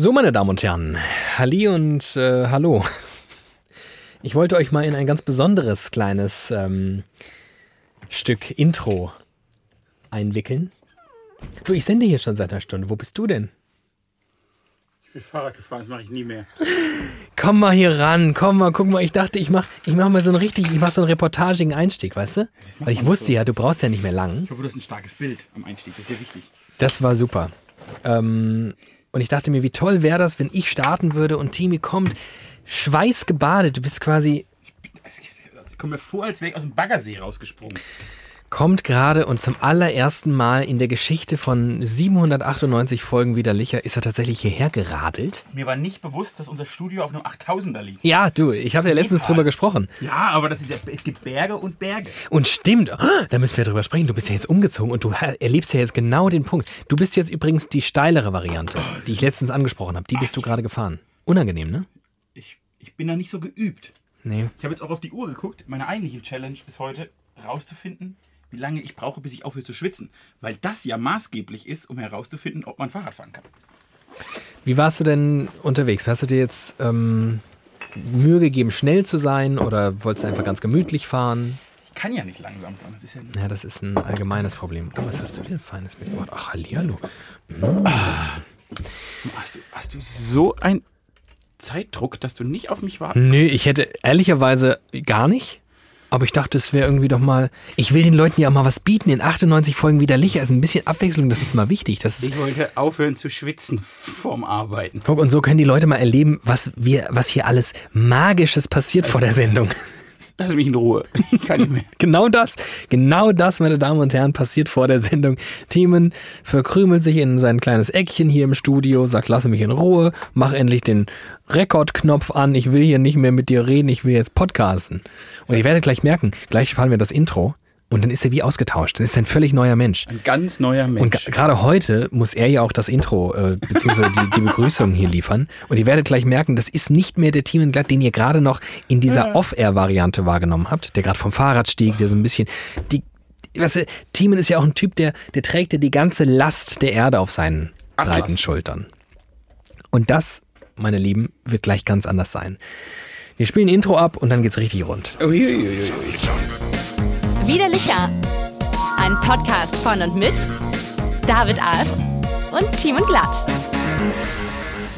So, meine Damen und Herren, Halli und äh, Hallo. Ich wollte euch mal in ein ganz besonderes kleines ähm, Stück Intro einwickeln. Du, ich sende hier schon seit einer Stunde. Wo bist du denn? Ich bin Fahrrad gefahren, das mache ich nie mehr. Komm mal hier ran, komm mal, guck mal. Ich dachte, ich mach, ich mach mal so einen richtig, ich mach so einen reportagigen Einstieg, weißt du? Weil ich wusste so. ja, du brauchst ja nicht mehr lang. Ich hoffe, du hast ein starkes Bild am Einstieg, das ist sehr wichtig. Das war super. Ähm, und ich dachte mir, wie toll wäre das, wenn ich starten würde und Timi kommt, schweißgebadet. Du bist quasi, Ich komme mir vor, als wäre ich aus dem Baggersee rausgesprungen. Kommt gerade und zum allerersten Mal in der Geschichte von 798 Folgen widerlicher ist er tatsächlich hierher geradelt. Mir war nicht bewusst, dass unser Studio auf einem 8000er liegt. Ja, du, ich habe ja letztens drüber gesprochen. Ja, aber das ist ja, es gibt Berge und Berge. Und stimmt, oh, da müssen wir drüber sprechen. Du bist ja jetzt umgezogen und du erlebst ja jetzt genau den Punkt. Du bist jetzt übrigens die steilere Variante, die ich letztens angesprochen habe. Die bist du gerade gefahren. Unangenehm, ne? Ich, ich bin da nicht so geübt. Nee. Ich habe jetzt auch auf die Uhr geguckt. Meine eigentliche Challenge ist heute, rauszufinden, wie lange ich brauche, bis ich aufhöre zu schwitzen. Weil das ja maßgeblich ist, um herauszufinden, ob man Fahrrad fahren kann. Wie warst du denn unterwegs? Hast du dir jetzt ähm, Mühe gegeben, schnell zu sein oder wolltest du einfach ganz gemütlich fahren? Ich kann ja nicht langsam fahren. Das ist ja Ja, das ist ein allgemeines Problem. Oh, was hast du denn Feines mitgebracht? Ach, hallihallo. Hast du, hast du so ein Zeitdruck, dass du nicht auf mich warten Nö, ich hätte ehrlicherweise gar nicht. Aber ich dachte, es wäre irgendwie doch mal. Ich will den Leuten ja auch mal was bieten. In 98 Folgen widerlicher. Also ein bisschen Abwechslung, das ist mal wichtig. Das Ich wollte aufhören zu schwitzen vorm Arbeiten. Guck, und so können die Leute mal erleben, was wir, was hier alles Magisches passiert vor der Sendung. Lass mich in Ruhe. Ich kann nicht mehr. Genau das, genau das, meine Damen und Herren, passiert vor der Sendung. Thiemen verkrümelt sich in sein kleines Eckchen hier im Studio, sagt, lass mich in Ruhe, mach endlich den Rekordknopf an, ich will hier nicht mehr mit dir reden, ich will jetzt podcasten. Und ihr werdet gleich merken, gleich fahren wir das Intro und dann ist er wie ausgetauscht, dann ist er ein völlig neuer Mensch. Ein ganz neuer Und Mensch. ga- gerade heute muss er ja auch das Intro äh, beziehungsweise die, die Begrüßung hier liefern. Und ihr werdet gleich merken, das ist nicht mehr der Thiemenglatt, den ihr gerade noch in dieser Off-Air-Variante wahrgenommen habt, der gerade vom Fahrrad stieg, der so ein bisschen die Weißt du, Thiemen ist ja auch ein Typ, der, der trägt ja die ganze Last der Erde auf seinen Atlas. breiten Schultern. Und das, meine Lieben, wird gleich ganz anders sein. Wir spielen Intro ab und dann geht's richtig rund. Uiuiuiui. Widerlicher. Ein Podcast von und mit David Alf und Team und Glatt.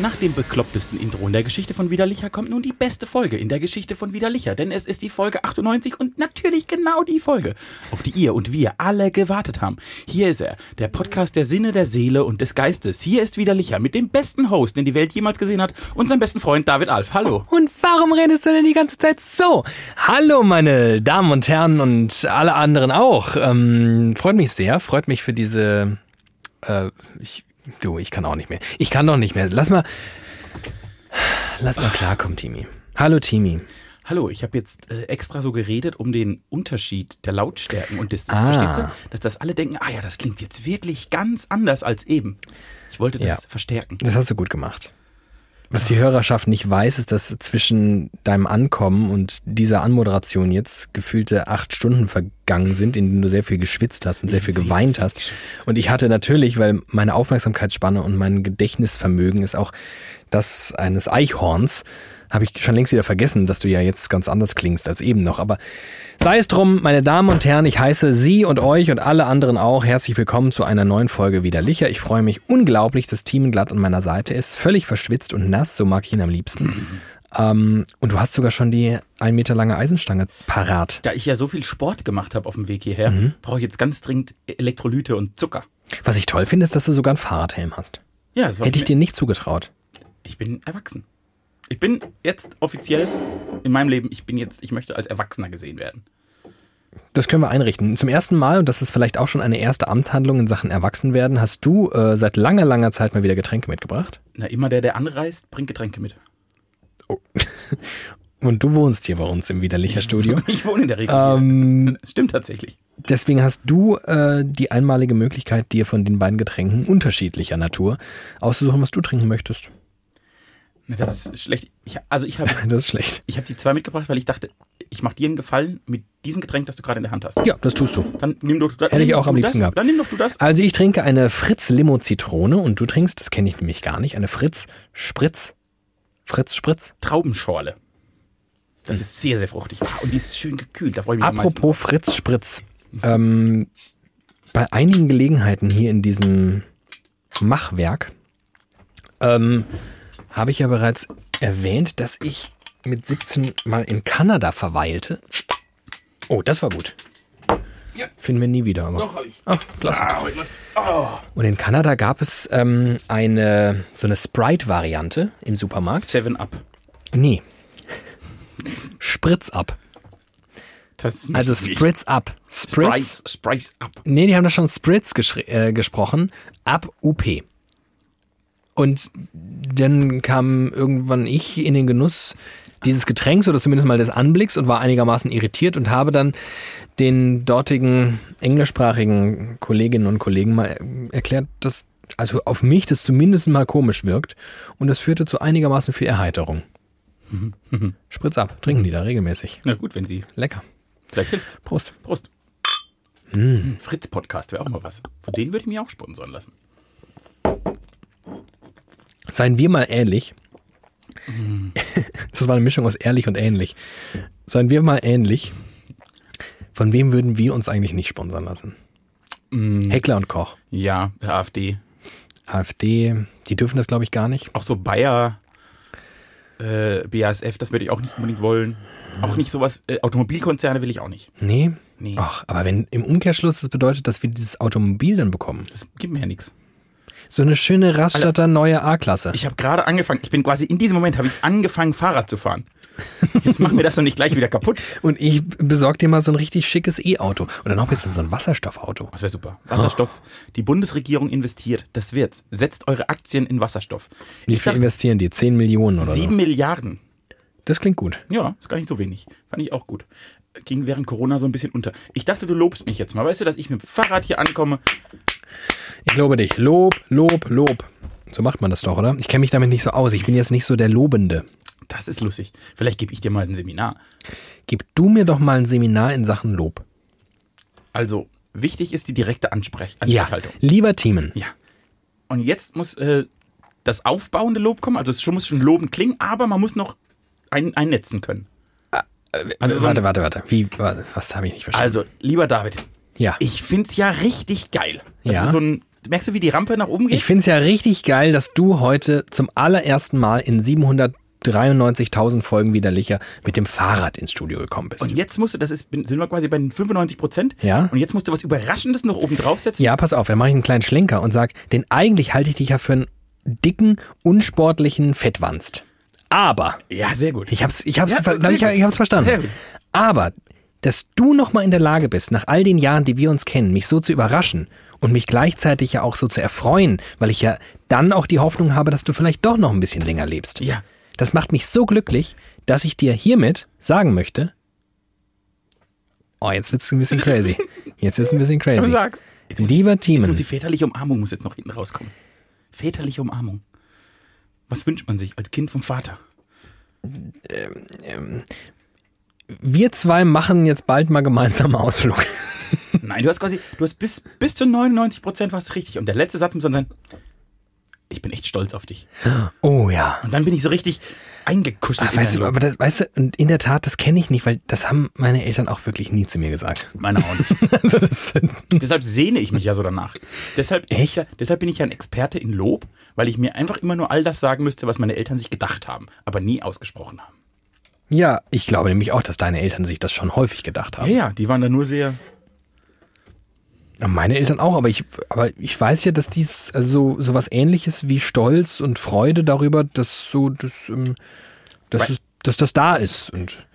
Nach dem beklopptesten Intro in der Geschichte von Widerlicher kommt nun die beste Folge in der Geschichte von Widerlicher. Denn es ist die Folge 98 und natürlich genau die Folge, auf die ihr und wir alle gewartet haben. Hier ist er, der Podcast der Sinne, der Seele und des Geistes. Hier ist Widerlicher mit dem besten Host, den die Welt jemals gesehen hat, unserem besten Freund David Alf. Hallo. Und warum redest du denn die ganze Zeit so? Hallo, meine Damen und Herren und alle anderen auch. Ähm, freut mich sehr, freut mich für diese. Äh, ich, du, ich kann auch nicht mehr. Ich kann doch nicht mehr. Lass mal. Lass mal klarkommen, Timi. Hallo, Timi. Hallo, ich habe jetzt äh, extra so geredet, um den Unterschied der Lautstärken und des, des Ah. verstehst du, dass das alle denken, ah ja, das klingt jetzt wirklich ganz anders als eben. Ich wollte das Ja. verstärken. Das hast du gut gemacht. Was die Hörerschaft nicht weiß, ist, dass zwischen deinem Ankommen und dieser Anmoderation jetzt gefühlte acht Stunden vergangen sind, in denen du sehr viel geschwitzt hast und sehr viel geweint hast. Und ich hatte natürlich, weil meine Aufmerksamkeitsspanne und mein Gedächtnisvermögen ist auch das eines Eichhorns, habe ich schon längst wieder vergessen, dass du ja jetzt ganz anders klingst als eben noch. Aber sei es drum, meine Damen und Herren, ich heiße Sie und euch und alle anderen auch herzlich willkommen zu einer neuen Folge Widerlicher. Ich freue mich unglaublich, dass Thiemenglatt an meiner Seite ist. Völlig verschwitzt und nass, so mag ich ihn am liebsten. ähm, und du hast sogar schon die ein Meter lange Eisenstange parat. Da ich ja so viel Sport gemacht habe auf dem Weg hierher, Mhm. brauche ich jetzt ganz dringend Elektrolyte und Zucker. Was ich toll finde, ist, dass du sogar einen Fahrradhelm hast. Ja, das war Hätte ich mir- dir nicht zugetraut. Ich bin erwachsen. Ich bin jetzt offiziell in meinem Leben, ich bin jetzt, ich möchte als Erwachsener gesehen werden. Das können wir einrichten. Zum ersten Mal, und das ist vielleicht auch schon eine erste Amtshandlung in Sachen Erwachsenwerden, hast du äh, seit langer, langer Zeit mal wieder Getränke mitgebracht. Na, immer der, der anreist, bringt Getränke mit. Und du wohnst hier bei uns im Widerlicher Studio. Ich wohne in der Regel. Ähm, stimmt tatsächlich. deswegen hast du äh, die einmalige Möglichkeit, dir von den beiden Getränken unterschiedlicher Natur auszusuchen, was du trinken möchtest. Na, das ist schlecht. Ich, also ich habe Das ist schlecht. ich hab die zwei mitgebracht, weil ich dachte, ich mache dir einen Gefallen mit diesem Getränk, das du gerade in der Hand hast. Ja, das tust du. Dann nimm doch, dann Hätte ich auch am liebsten das, gehabt. Dann nimm doch du das. Also ich trinke eine Fritz Limo Zitrone und du trinkst, das kenne ich nämlich gar nicht, eine Fritz Spritz. Fritz Spritz. Traubenschorle. Das ist sehr, sehr fruchtig. Ah, und die ist schön gekühlt. Da freue ich mich. Apropos Fritz Spritz. Ähm, bei einigen Gelegenheiten hier in diesem Machwerk ähm, habe ich ja bereits erwähnt, dass ich mit 17 mal in Kanada verweilte. Oh, das war gut. Finden wir nie wieder. Aber. Doch, hab ich. Ach, klasse. Ah. Oh. Und in Kanada gab es ähm, eine so eine Sprite-Variante im Supermarkt. Seven Up. Nee. Spritz up. Also Spritz up. Spritz. Spritz, Spritz Up. Nee, die haben da schon Spritz äh, gesprochen. Ab UP. Und dann kam irgendwann ich in den Genuss dieses Getränks oder zumindest mal des Anblicks und war einigermaßen irritiert und habe dann den dortigen englischsprachigen Kolleginnen und Kollegen mal erklärt, dass also auf mich das zumindest mal komisch wirkt und das führte zu einigermaßen viel Erheiterung. Spritz ab, trinken die da regelmäßig. Na gut, wenn sie. Lecker. Vielleicht hilft's. Prost. Prost. Hm, Fritz-Podcast wäre auch mal was. Von denen würde ich mich auch sponsern lassen. Seien wir mal ähnlich. Das war eine Mischung aus ehrlich und ähnlich. Seien wir mal ähnlich. Von wem würden wir uns eigentlich nicht sponsern lassen? Heckler und Koch. Ja, AfD. AfD, die dürfen das glaube ich gar nicht. Auch so Bayer, äh, BASF, das würde ich auch nicht unbedingt wollen. Auch nicht sowas, äh, Automobilkonzerne will ich auch nicht. Nee? Nee. Ach, aber wenn im Umkehrschluss das bedeutet, dass wir dieses Automobil dann bekommen. Das gibt mir ja nichts. So eine schöne Raststatter neue A-Klasse. Ich habe gerade angefangen, ich bin quasi in diesem Moment, habe ich angefangen, Fahrrad zu fahren. Jetzt machen wir das doch nicht gleich wieder kaputt. Und ich besorg dir mal so ein richtig schickes E-Auto. Oder noch besser so ein Wasserstoffauto. Das wäre super. Wasserstoff. Die Bundesregierung investiert. Das wird's. Setzt eure Aktien in Wasserstoff. Wie viel investieren die? 10 Millionen oder sieben so? Milliarden. Das klingt gut. Ja, ist gar nicht so wenig. Fand ich auch gut. Ging während Corona so ein bisschen unter. Ich dachte, du lobst mich jetzt mal. Weißt du, dass ich mit dem Fahrrad hier ankomme? Ich lobe dich. Lob, Lob, Lob. So macht man das doch, oder? Ich kenne mich damit nicht so aus. Ich bin jetzt nicht so der Lobende. Das ist lustig. Vielleicht gebe ich dir mal ein Seminar. Gib du mir doch mal ein Seminar in Sachen Lob. Also, wichtig ist die direkte Ansprech Ja, Ansprechhaltung. lieber Teamen. Ja. Und jetzt muss äh, das aufbauende Lob kommen. Also, es schon, muss schon lobend klingen, aber man muss noch ein, einnetzen können. Also so ein- warte, warte, warte. Wie, wa- was habe ich nicht verstanden? Also, lieber David, ja. ich find's ja richtig geil. Das Ja. ist so ein, merkst du, wie die Rampe nach oben geht? Ich finde es ja richtig geil, dass du heute zum allerersten Mal in 793.000 Folgen widerlicher mit dem Fahrrad ins Studio gekommen bist. und jetzt musst du, das ist, sind wir quasi bei den 95 Prozent. Ja. Und jetzt musst du was Überraschendes noch oben draufsetzen. Ja, pass auf, dann mache ich einen kleinen Schlenker und sag, denn eigentlich halte ich dich ja für einen dicken, unsportlichen Fettwanst. Aber, Ja, sehr gut. ich hab's, ich hab's, Ja, ich, ich hab's verstanden. Sehr gut. Aber, dass du noch mal in der Lage bist, nach all den Jahren, die wir uns kennen, mich so zu überraschen und mich gleichzeitig ja auch so zu erfreuen, weil ich ja dann auch die Hoffnung habe, dass du vielleicht doch noch ein bisschen länger lebst. Ja. Das macht mich so glücklich, dass ich dir hiermit sagen möchte, oh, jetzt wird's ein bisschen crazy. Jetzt wird's ein bisschen crazy. sag's. Jetzt Lieber jetzt muss Teamen, die väterliche Umarmung muss jetzt noch hinten rauskommen. Väterliche Umarmung. Was wünscht man sich als Kind vom Vater? Wir zwei machen jetzt bald mal gemeinsam Ausflug. Nein, du hast quasi, du hast bis, bis zu 99 Prozent was richtig. Und der letzte Satz muss dann sein, ich bin echt stolz auf dich. Oh ja. Und dann bin ich so richtig eingekuschelt. In weißt du, aber das, weißt du, und in der Tat, das kenne ich nicht, weil das haben meine Eltern auch wirklich nie zu mir gesagt. Meine auch nicht. Also Deshalb sehne ich mich ja so danach. Deshalb, Echt? Ja, deshalb bin ich ja ein Experte in Lob, weil ich mir einfach immer nur all das sagen müsste, was meine Eltern sich gedacht haben, aber nie ausgesprochen haben. Ja, ich glaube nämlich auch, dass deine Eltern sich das schon häufig gedacht haben. Ja, ja, die waren da nur sehr. Meine Eltern auch, aber ich, aber ich weiß ja, dass dies also so sowas ähnliches wie Stolz und Freude darüber, dass so das, ähm, dass, Weil- es, dass das da ist. Und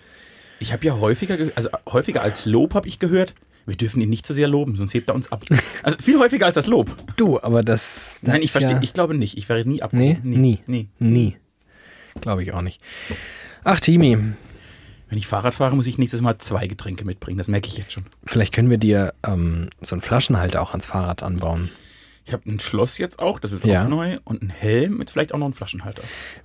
Ich habe ja häufiger, ge- also häufiger als Lob habe ich gehört, wir dürfen ihn nicht zu sehr loben, sonst hebt er uns ab. Also viel häufiger als das Lob. du, aber das. das Nein, ich verstehe, Ja, ich glaube nicht. Ich wäre nie ab. nee, nie, nie. nie. Glaube ich auch nicht. Ach, Timi, Wenn ich Fahrrad fahre, muss ich nächstes Mal zwei Getränke mitbringen. Das merke ich jetzt schon. vielleicht können wir dir ähm, so einen Flaschenhalter auch ans Fahrrad anbauen. Ich habe ein Schloss jetzt auch, das ist Ja. auch neu. Und ein Helm mit vielleicht auch noch einem Flaschenhalter.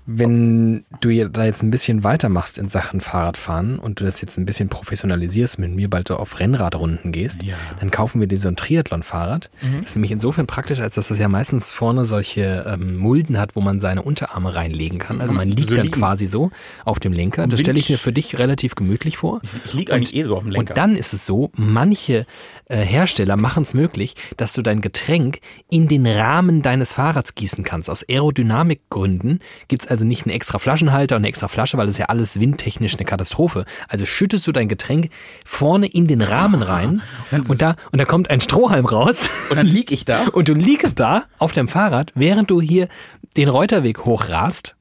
Wenn du da jetzt ein bisschen weitermachst in Sachen Fahrradfahren und du das jetzt ein bisschen professionalisierst, mit mir bald so auf Rennradrunden gehst, Ja. dann kaufen wir dir so ein Triathlon-Fahrrad. Das ist nämlich insofern praktisch, als dass das ja meistens vorne solche ähm, Mulden hat, wo man seine Unterarme reinlegen kann. Also man man liegt so dann liegen. quasi so auf dem Lenker. Das stelle ich mir für dich relativ gemütlich vor. Ich liege eigentlich eh so auf dem Lenker. Und dann ist es so, manche äh, Hersteller machen es möglich, dass du dein Getränk in den Rahmen deines Fahrrads gießen kannst. Aus Aerodynamikgründen gibt es also nicht einen extra Flaschenhalter und eine extra Flasche, weil das ist ja alles windtechnisch eine Katastrophe. Also schüttest du dein Getränk vorne in den Rahmen rein und da, und da kommt ein Strohhalm raus Und dann lieg ich da. und du liegst da auf deinem Fahrrad, während du hier den Reuterweg hochrast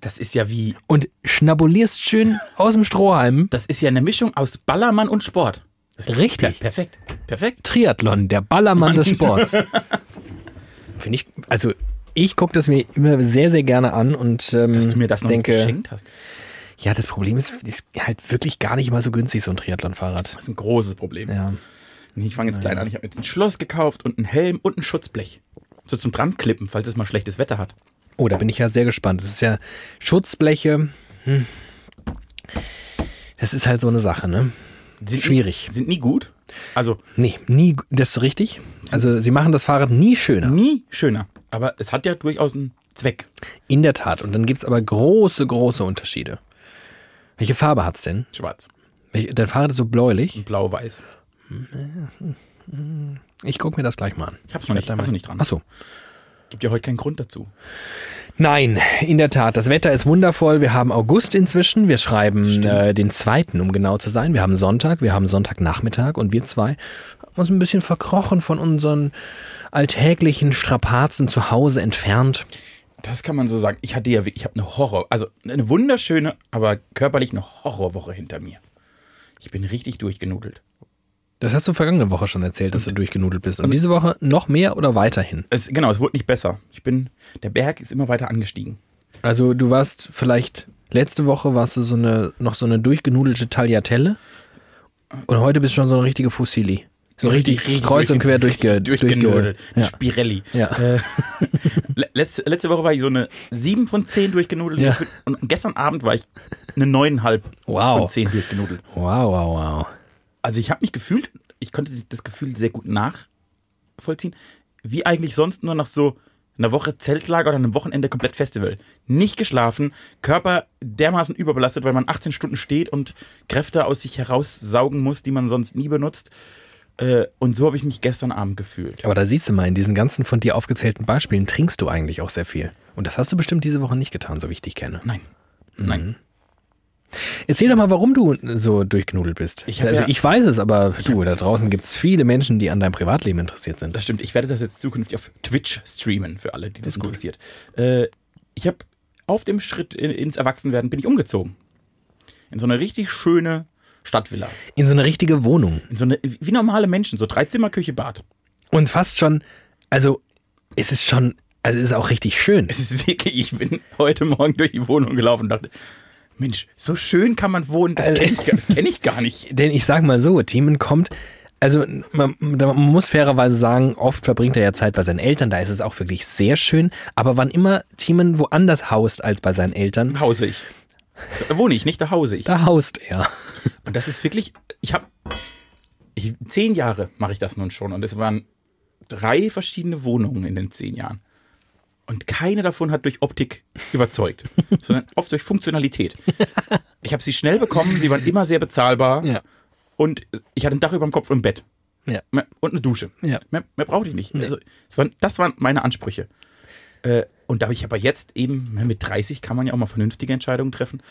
Das ist ja wie, und schnabulierst schön aus dem Strohhalm. das ist ja eine Mischung aus Ballermann und Sport. Richtig. Per perfekt. Perfekt. Triathlon, der Ballermann des Sports. Finde ich, also ich gucke das mir immer sehr, sehr gerne an und ähm, Dass du mir das noch denke, geschenkt hast. ja, das Problem ist, ist halt wirklich gar nicht mal so günstig, so ein Triathlon-Fahrrad. Das ist ein großes Problem. Ja. Nee, Ich fange jetzt klein an. Ich habe mir ein Schloss gekauft und einen Helm und ein Schutzblech. So zum Dranklippen, falls es mal schlechtes Wetter hat. Oh, da bin ich ja sehr gespannt. Das ist ja Schutzbleche. Hm. Das ist halt so eine Sache, ne? Sind Schwierig. Nie, sind nie gut. Also Nee, nie, das ist richtig. Also sie machen das Fahrrad nie schöner. nie schöner. Aber es hat ja durchaus einen Zweck. In der Tat. Und dann gibt's aber große, große Unterschiede. Welche Farbe hat's denn? Schwarz. Dein Fahrrad ist so bläulich. Blau-weiß. Ich guck mir das gleich mal an. Ich hab's noch nicht, da nicht dran. Ach so. Gibt ja heute keinen Grund dazu. Nein, in der Tat. Das Wetter ist wundervoll. Wir haben August inzwischen. Wir schreiben äh, den zweiten, um genau zu sein. Wir haben Sonntag, wir haben Sonntagnachmittag und wir zwei haben uns ein bisschen verkrochen von unseren alltäglichen Strapazen zu Hause entfernt. Das kann man so sagen. Ich hatte ja, wirklich- ich habe eine Horror, also eine wunderschöne, aber körperlich eine Horrorwoche hinter mir. Ich bin richtig durchgenudelt. Das hast du vergangene Woche schon erzählt, dass du durchgenudelt bist. Und diese Woche noch mehr oder weiterhin? Es, genau, es wurde nicht besser. Ich bin, der Berg ist immer weiter angestiegen. Also du warst vielleicht, letzte Woche warst du so eine, noch so eine durchgenudelte Tagliatelle. Und heute bist du schon so eine richtige Fusilli. So richtig, kreuz und quer durchge, durchgenudelt. ja. Spirelli. Ja. Äh, le- letzte, letzte Woche war ich so eine 7 von 10 durchgenudelt. Ja. Und gestern Abend war ich eine 9,5 Wow. von 10 durchgenudelt. Wow, wow, wow. Also ich habe mich gefühlt, ich konnte das Gefühl sehr gut nachvollziehen, wie eigentlich sonst nur nach so einer Woche Zeltlager oder einem Wochenende komplett Festival. Nicht geschlafen, Körper dermaßen überbelastet, weil man 18 Stunden steht und Kräfte aus sich heraussaugen muss, die man sonst nie benutzt. Äh, Und so habe ich mich gestern Abend gefühlt. Aber da siehst du mal, in diesen ganzen von dir aufgezählten Beispielen trinkst du eigentlich auch sehr viel. Und das hast du bestimmt diese Woche nicht getan, so wie ich dich kenne. Nein. Nein. Erzähl doch mal, warum du so durchgenudelt bist. Ich also ja- ich weiß es, aber du, da draußen gibt es viele Menschen, die an deinem Privatleben interessiert sind. Das stimmt. Ich werde das jetzt zukünftig auf Twitch streamen, für alle, die das, interessiert. Äh, ich habe auf dem Schritt in, ins Erwachsenwerden bin ich umgezogen. In so eine richtig schöne Stadtvilla. In so eine richtige Wohnung. In so eine, wie normale Menschen, so drei Zimmer, Küche, Bad. Und fast schon, also es ist schon, also es ist auch richtig schön. Es ist wirklich, ich bin heute Morgen durch die Wohnung gelaufen und dachte, Mensch, so schön kann man wohnen, das kenne ich, kenn ich gar nicht. Denn ich sag mal so, Themen kommt, also man, man muss fairerweise sagen, oft verbringt er ja Zeit bei seinen Eltern, da ist es auch wirklich sehr schön. Aber wann immer Themen woanders haust als bei seinen Eltern, Hause ich. Da wohne ich, nicht da hause ich. da haust er. Und das ist wirklich, ich habe zehn Jahre mache ich das nun schon und es waren drei verschiedene Wohnungen in den zehn Jahren. Und keine davon hat durch Optik überzeugt, sondern oft durch Funktionalität. Ich habe sie schnell bekommen, sie waren immer sehr bezahlbar Ja. und ich hatte ein Dach über dem Kopf und ein Bett Ja. Und eine Dusche. Ja. Mehr, mehr brauchte ich nicht. Also, das, waren, das waren meine Ansprüche. Äh, und da ich aber jetzt eben, ne, mit 30 kann man ja auch mal vernünftige Entscheidungen treffen,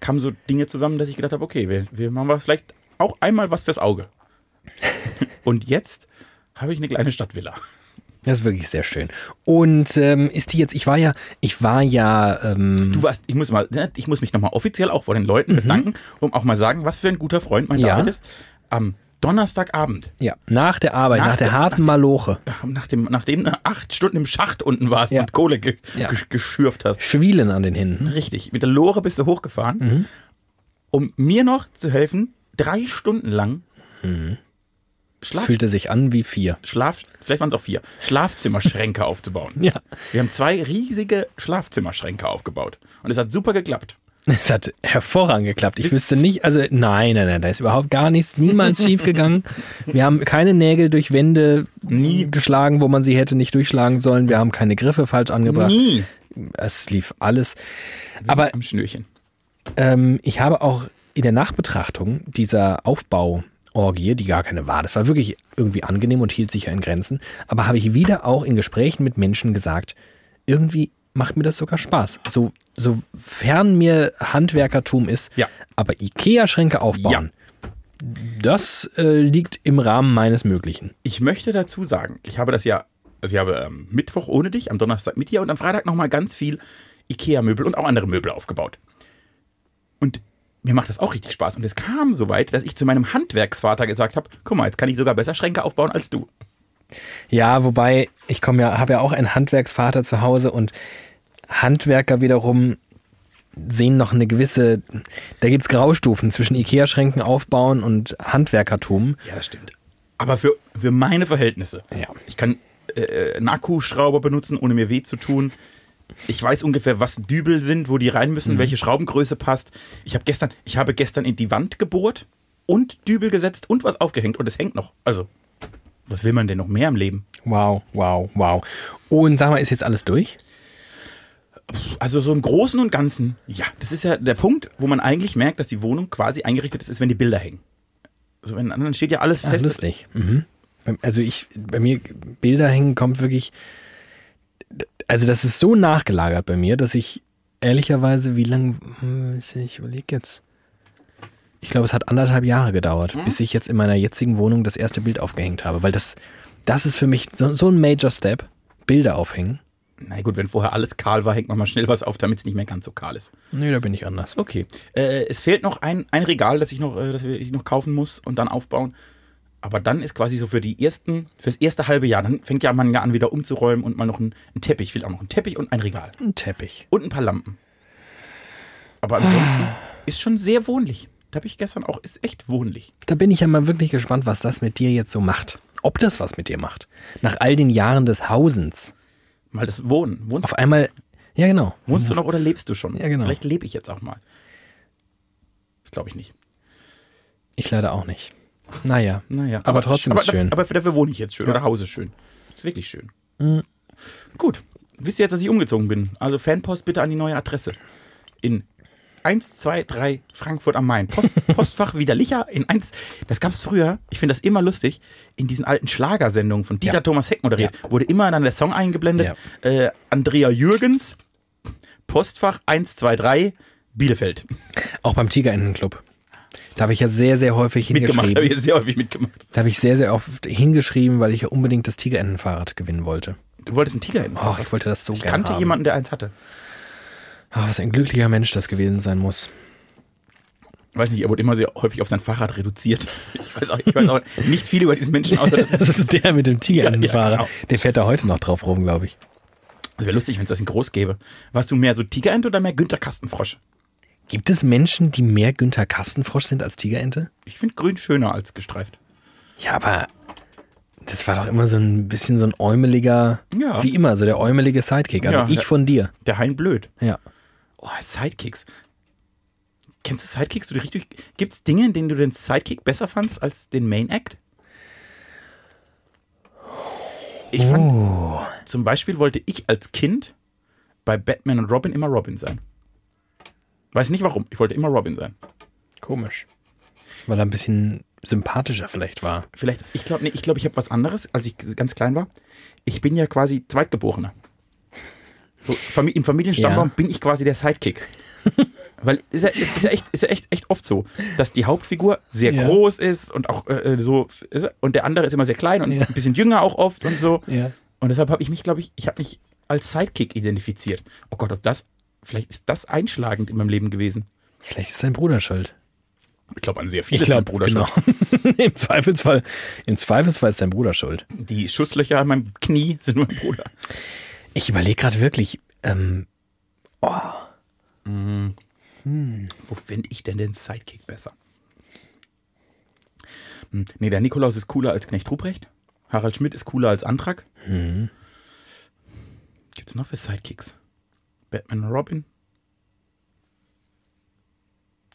kamen so Dinge zusammen, dass ich gedacht habe, okay, wir, wir machen was vielleicht auch einmal was fürs Auge. und jetzt habe ich eine kleine Stadtvilla. Das ist wirklich sehr schön. Und ähm, ist die jetzt, ich war ja, ich war ja, ähm, Du warst, ich muss mal, ne, ich muss mich nochmal offiziell auch vor den Leuten bedanken, um auch mal sagen, was für ein guter Freund mein Mhm. Ja. David ist. Am Donnerstagabend, ja, nach der Arbeit, nach, Nach der der- harten Maloche, nachdem, nachdem du acht Stunden im Schacht unten warst Ja. und Kohle ge Ja. ge geschürft hast, Schwielen an den Händen. Richtig, mit der Lore bist du hochgefahren, um mir noch zu helfen, drei Stunden lang Es Schlaf, fühlte sich an wie vier. Schlaf, vielleicht waren es auch vier, Schlafzimmerschränke aufzubauen. Ja. Wir haben zwei riesige Schlafzimmerschränke aufgebaut. Und es hat super geklappt. Es hat hervorragend geklappt. Ich Bis- wüsste nicht, also nein, nein, nein, da ist überhaupt gar nichts, niemals schief gegangen. Wir haben keine Nägel durch Wände Nie. geschlagen, wo man sie hätte nicht durchschlagen sollen. Wir haben keine Griffe falsch angebracht. Nie. Es lief alles. Aber Am Schnürchen. ähm, ich habe auch in der Nachbetrachtung dieser Aufbauorgie, die gar keine war, das war wirklich irgendwie angenehm und hielt sich ja in Grenzen, aber habe ich wieder auch in Gesprächen mit Menschen gesagt, irgendwie macht mir das sogar Spaß. So, sofern mir Handwerkertum ist, Ja. aber Ikea-Schränke aufbauen, das äh, liegt im Rahmen meines Möglichen. Ich möchte dazu sagen, ich habe das ja, also ich habe ähm, Mittwoch ohne dich, am Donnerstag mit dir und am Freitag nochmal ganz viel Ikea-Möbel und auch andere Möbel aufgebaut. Und mir macht das auch richtig Spaß. Und es kam so weit, dass ich zu meinem Handwerksvater gesagt habe, guck mal, jetzt kann ich sogar besser Schränke aufbauen als du. Ja, wobei ich komme ja, habe ja auch einen Handwerksvater zu Hause und Handwerker wiederum sehen noch eine gewisse, da gibt's Graustufen zwischen Ikea-Schränken aufbauen und Handwerkertum. Ja, das stimmt. Aber für, für meine Verhältnisse. Ja. Ich kann äh, einen Akkuschrauber benutzen, ohne mir weh zu tun. Ich weiß ungefähr, was Dübel sind, wo die rein müssen, welche Schraubengröße passt. Ich habe gestern, ich habe gestern in die Wand gebohrt und Dübel gesetzt und was aufgehängt und es hängt noch. Also, was will man denn noch mehr im Leben? Wow, wow, wow. Und sag mal, ist jetzt alles durch? Also so im Großen und Ganzen, ja, das ist ja der Punkt, wo man eigentlich merkt, dass die Wohnung quasi eingerichtet ist, ist wenn die Bilder hängen. Also wenn dann steht ja alles Ah, fest. lustig. Mhm. Also ich, bei mir Bilder hängen kommt wirklich, also das ist so nachgelagert bei mir, dass ich ehrlicherweise, wie lange, ich überlege jetzt, ich glaube, es hat anderthalb Jahre gedauert, bis ich jetzt in meiner jetzigen Wohnung das erste Bild aufgehängt habe, weil das, das ist für mich so, so ein Major Step, Bilder aufhängen. Na gut, wenn vorher alles kahl war, hängt man mal schnell was auf, damit es nicht mehr ganz so kahl ist. Nee, da bin ich anders. Okay. Äh, es fehlt noch ein, ein Regal, das ich noch, äh, das ich noch kaufen muss und dann aufbauen. Aber dann ist quasi so für die ersten, fürs erste halbe Jahr, dann fängt ja man ja an, wieder umzuräumen und mal noch ein, ein Teppich. Ich will auch noch einen Teppich und ein Regal. Ein Teppich. Und ein paar Lampen. Aber ansonsten ist schon sehr wohnlich. Da habe ich gestern auch, ist echt wohnlich. Da bin ich ja mal wirklich gespannt, was das mit dir jetzt so macht. Ob das was mit dir macht. Nach all den Jahren des Hausens. Mal das Wohnen. Wohnst, Auf einmal, ja genau. wohnst du noch oder lebst du schon? Ja, genau. Vielleicht lebe ich jetzt auch mal. Das glaube ich nicht. Ich leider auch nicht. Naja. Naja, Aber trotzdem aber, schön. Aber dafür wohne ich jetzt schön. Oder Hause schön. Ist wirklich schön. Gut. Wisst ihr jetzt, dass ich umgezogen bin? Also Fanpost bitte an die neue Adresse. In 123 Frankfurt am Main. Post, Postfach Widerlicher in 1. Das gab es früher, ich finde das immer lustig, in diesen alten Schlagersendungen von Dieter Ja. Thomas Heck moderiert. Wurde immer dann der Song eingeblendet. Ja. Äh, Andrea Jürgens, Postfach 123 Bielefeld. Auch beim Tigerentenclub. Da habe ich ja sehr, sehr häufig Mitgemacht, habe hingeschrieben. ich sehr häufig mitgemacht. Da habe ich sehr, sehr oft hingeschrieben, weil ich ja unbedingt das Tigerentenfahrrad gewinnen wollte. Du wolltest einen Tiger hin. Ach, ich wollte das so ich gerne kannte haben. jemanden, der eins hatte. Ach, was ein glücklicher Mensch das gewesen sein muss. weiß nicht, er wurde immer sehr häufig auf sein Fahrrad reduziert. Ich weiß auch, ich weiß auch nicht viel über diesen Menschen, außer dass Das ist der mit dem Tigerentenfahrer. Ja, genau. Der fährt da heute noch drauf rum, glaube ich. wäre lustig, wenn es das in groß gäbe. Warst du mehr so Tigerente oder mehr Günther Kastenfrosch? Gibt es Menschen, die mehr Günther Kastenfrosch sind als Tigerente? Ich finde grün schöner als gestreift. Ja, aber das war doch immer so ein bisschen so ein äumeliger, Ja. wie immer, so der äumelige Sidekick. Also Ja, ich von dir. Der Hein blöd. Ja. Oh, Sidekicks. Kennst du Sidekicks? Du richtig. Gibt es Dinge, in denen du den Sidekick besser fandst als den Main Act? Ich fand, Oh. zum Beispiel wollte ich als Kind bei Batman und Robin immer Robin sein. Weiß nicht warum. Ich wollte immer Robin sein. Komisch. Weil er ein bisschen sympathischer vielleicht war. Vielleicht, ich glaube, nee, ich, glaub, ich habe was anderes, als ich ganz klein war. Ich bin ja quasi Zweitgeborener. So, Fami Im Familienstammbaum Ja. bin ich quasi der Sidekick. Weil ist ja, ist, ist ja, echt, ist ja echt, echt oft so, dass die Hauptfigur sehr Ja. groß ist und auch äh, äh, so ist er- und der andere ist immer sehr klein und Ja. ein bisschen jünger auch oft und so. Ja. Und deshalb habe ich mich, glaube ich, ich habe mich als Sidekick identifiziert. Oh Gott, ob das, vielleicht ist das einschlagend in meinem Leben gewesen. Vielleicht ist sein Bruder schuld. Ich glaube an sehr viele Ich glaube, Bruder genau. schon. Im Zweifelsfall, im Zweifelsfall ist dein Bruder schuld. Die Schusslöcher an meinem Knie sind mein Bruder. Ich überlege gerade wirklich, ähm, Wo finde ich denn den Sidekick besser? Hm, Nee, der Nikolaus ist cooler als Knecht Ruprecht. Harald Schmidt ist cooler als Antrag. Mhm. Gibt's noch für Sidekicks? Batman und Robin?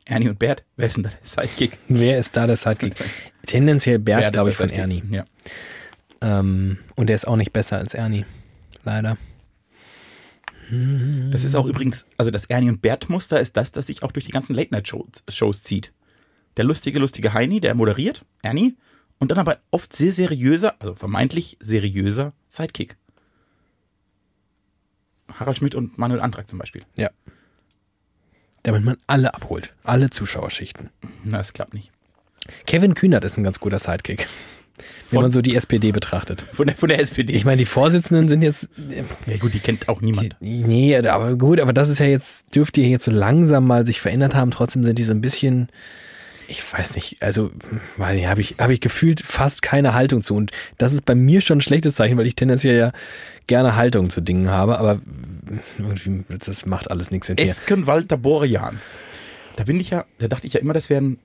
Ernie und Bert? Wer ist denn da der Sidekick? Wer ist da der Sidekick? Tendenziell Bert, glaube ich, von Sidekick. Ernie. Ja. Ähm, und der ist auch nicht besser als Ernie. Leider. Das ist auch übrigens, also das Ernie und Bert-Muster ist das, das sich auch durch die ganzen Late-Night-Shows zieht. Der lustige, lustige Heini, der moderiert, Ernie, und dann aber oft sehr seriöser, also vermeintlich seriöser Sidekick. Harald Schmidt und Manuel Antrag zum Beispiel. Ja. Damit man alle abholt. Alle Zuschauerschichten. Na, das klappt nicht. Kevin Kühnert ist ein ganz guter Sidekick. Wenn Von- man so die SPD betrachtet. Von der, von der SPD. Ich meine, die Vorsitzenden sind jetzt. ja gut, die kennt auch niemand. Nee, aber gut, aber das ist ja jetzt, dürfte ja jetzt so langsam mal sich verändert haben. Trotzdem sind die so ein bisschen, ich weiß nicht, also, weiß nicht, habe ich, habe ich gefühlt fast keine Haltung zu. Und das ist bei mir schon ein schlechtes Zeichen, weil ich tendenziell ja gerne Haltung zu Dingen habe, aber irgendwie, das macht alles nichts mit mir. Esken Walter Borjans. Da bin ich ja, da dachte ich ja immer, das wären.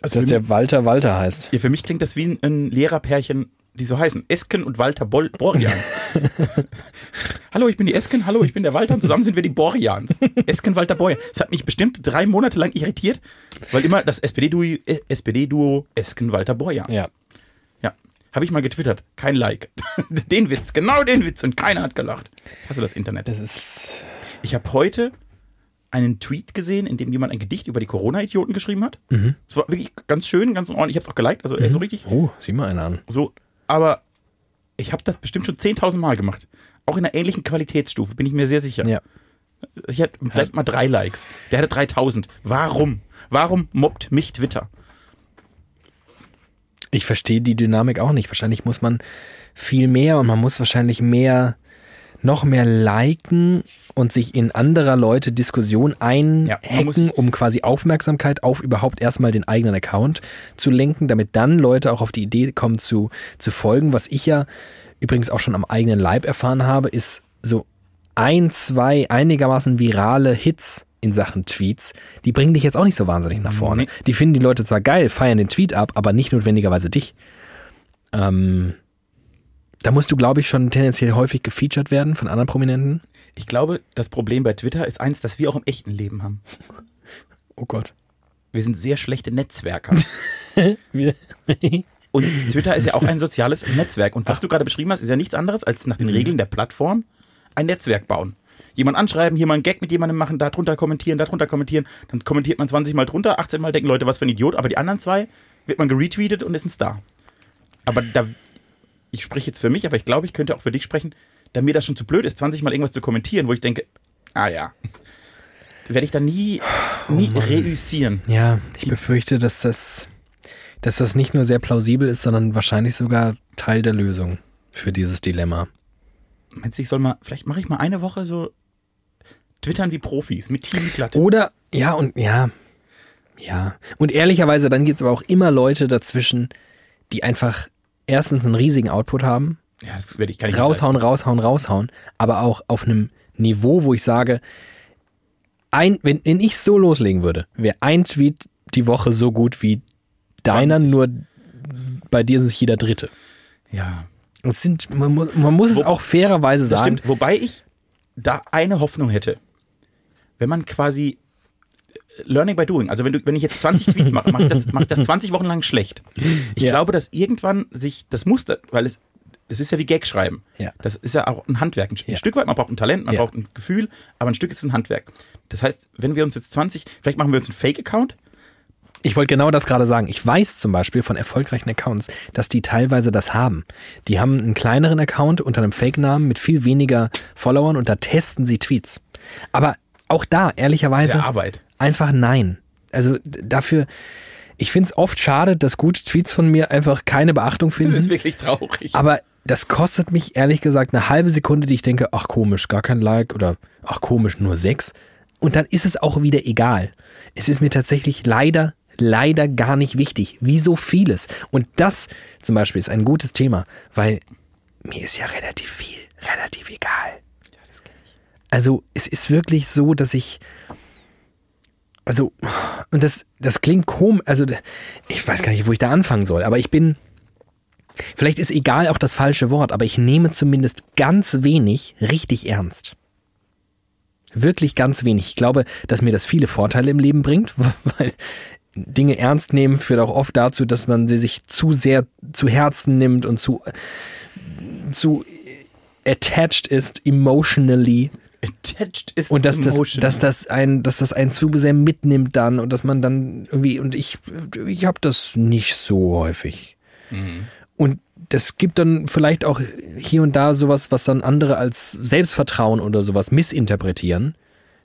Also Dass der Walter Walter heißt. ja, für mich klingt das wie ein, ein Lehrerpärchen, die so heißen. Esken und Walter Bol Borjans. hallo, ich bin die Esken, hallo, ich bin der Walter und zusammen sind wir die Borjans. Esken Walter Borjans. Das hat mich bestimmt drei Monate lang irritiert, weil immer das SPD-Duo äh, SPD-Duo Esken Walter Borjans. Ja. Ja. Habe ich mal getwittert. Kein Like. den Witz, genau den Witz und keiner hat gelacht. Hast du das Internet? Das ist, Ich habe heute einen Tweet gesehen, in dem jemand ein Gedicht über die Corona-Idioten geschrieben hat. Es war wirklich ganz schön, ganz ordentlich. Ich habe es auch geliked, also äh, so richtig oh, sieh mal einen an. so. Aber ich habe das bestimmt schon 10.000 Mal gemacht. Auch in einer ähnlichen Qualitätsstufe, bin ich mir sehr sicher. Ja. Ich hatte vielleicht mal drei Likes. Der hatte 3000. Warum? Warum mobbt mich Twitter? Ich verstehe die Dynamik auch nicht. Wahrscheinlich muss man viel mehr und man muss wahrscheinlich mehr, noch mehr liken und sich in anderer Leute Diskussion Ja, einhacken, um quasi Aufmerksamkeit auf überhaupt erstmal den eigenen Account zu lenken, damit dann Leute auch auf die Idee kommen zu, zu folgen. Was ich ja übrigens auch schon am eigenen Leib erfahren habe, ist so ein, zwei einigermaßen virale Hits in Sachen Tweets, die bringen dich jetzt auch nicht so wahnsinnig nach vorne. Nee. Die finden die Leute zwar geil, feiern den Tweet ab, aber nicht notwendigerweise dich. Ähm, da musst du, glaube ich, schon tendenziell häufig gefeatured werden von anderen Prominenten. Ich glaube, das Problem bei Twitter ist eins, das wir auch im echten Leben haben. Oh Gott. Wir sind sehr schlechte Netzwerker. Wir Und Twitter ist ja auch ein soziales Netzwerk. Und was du gerade beschrieben hast, ist ja nichts anderes als nach den Regeln der Plattform ein Netzwerk bauen. Jemand anschreiben, hier mal einen Gag mit jemandem machen, da drunter kommentieren, da drunter kommentieren. Dann kommentiert man 20 Mal drunter, 18 Mal denken Leute, was für ein Idiot. Aber die anderen zwei wird man geretweetet und ist ein Star. Aber da, ich spreche jetzt für mich, aber ich glaube, ich könnte auch für dich sprechen, da mir das schon zu blöd ist, 20 Mal irgendwas zu kommentieren, wo ich denke, ah ja, werde ich da nie, nie reüssieren. ja, ich befürchte, dass das, dass das nicht nur sehr plausibel ist, sondern wahrscheinlich sogar Teil der Lösung für dieses Dilemma. Meinst du, ich soll mal, vielleicht mache ich mal eine Woche so twittern wie Profis mit Team glatt. Oder, ja, und ja, ja. Und ehrlicherweise, dann gibt es aber auch immer Leute dazwischen, die einfach erstens einen riesigen Output haben, Ja, das werde ich, kann ich raushauen, raushauen, raushauen, aber auch auf einem Niveau, wo ich sage, ein, wenn, wenn ich so loslegen würde, wäre ein Tweet die Woche so gut wie deiner, 20. nur bei dir ist es jeder dritte. Ja, Es sind, man, muss- man muss es Wo- auch fairerweise sagen. stimmt. Wobei ich da eine Hoffnung hätte. Wenn man quasi Learning by Doing, also wenn, du, wenn ich jetzt 20 Tweets mache, mache ich, das- mache ich das 20 Wochen lang schlecht. Ich Ja. glaube, dass irgendwann sich das Muster, weil es, das ist ja wie Gag schreiben. Ja. Das ist ja auch ein Handwerk. Ein, Ja. Stück weit, man braucht ein Talent, man Ja. braucht ein Gefühl, aber ein Stück ist ein Handwerk. Das heißt, wenn wir uns jetzt 20, vielleicht machen wir uns einen Fake-Account, Ich wollte genau das gerade sagen. Ich weiß zum Beispiel von erfolgreichen Accounts, dass die teilweise das haben. Die haben einen kleineren Account unter einem Fake-Namen mit viel weniger Followern und da testen sie Tweets. Aber auch da, ehrlicherweise, der Arbeit. Einfach nein. Also dafür, ich finde es oft schade, dass gute Tweets von mir einfach keine Beachtung Das ist finden. wirklich traurig. Aber das kostet mich ehrlich gesagt eine halbe Sekunde, die ich denke, ach komisch, gar kein Like oder ach komisch, nur sechs. Und dann ist es auch wieder egal. Es ist mir tatsächlich leider, leider gar nicht wichtig, wie so vieles. Und das zum Beispiel ist ein gutes Thema, weil mir ist ja relativ viel, relativ egal. Also es ist wirklich so, dass ich, also und das, das klingt komisch, also ich weiß gar nicht, wo ich da anfangen soll, aber ich bin, vielleicht ist egal auch das falsche Wort, aber ich nehme zumindest ganz wenig richtig ernst. Wirklich ganz wenig. Ich glaube, dass mir das viele Vorteile im Leben bringt, weil Dinge ernst nehmen führt auch oft dazu, dass man sie sich zu sehr zu Herzen nimmt und zu, zu attached ist emotionally. Attached ist Und dass das, dass das ein, dass das einen zu sehr mitnimmt dann und dass man dann irgendwie und ich, ich habe das nicht so häufig. Und das gibt dann vielleicht auch hier und da sowas, was dann andere als Selbstvertrauen oder sowas missinterpretieren.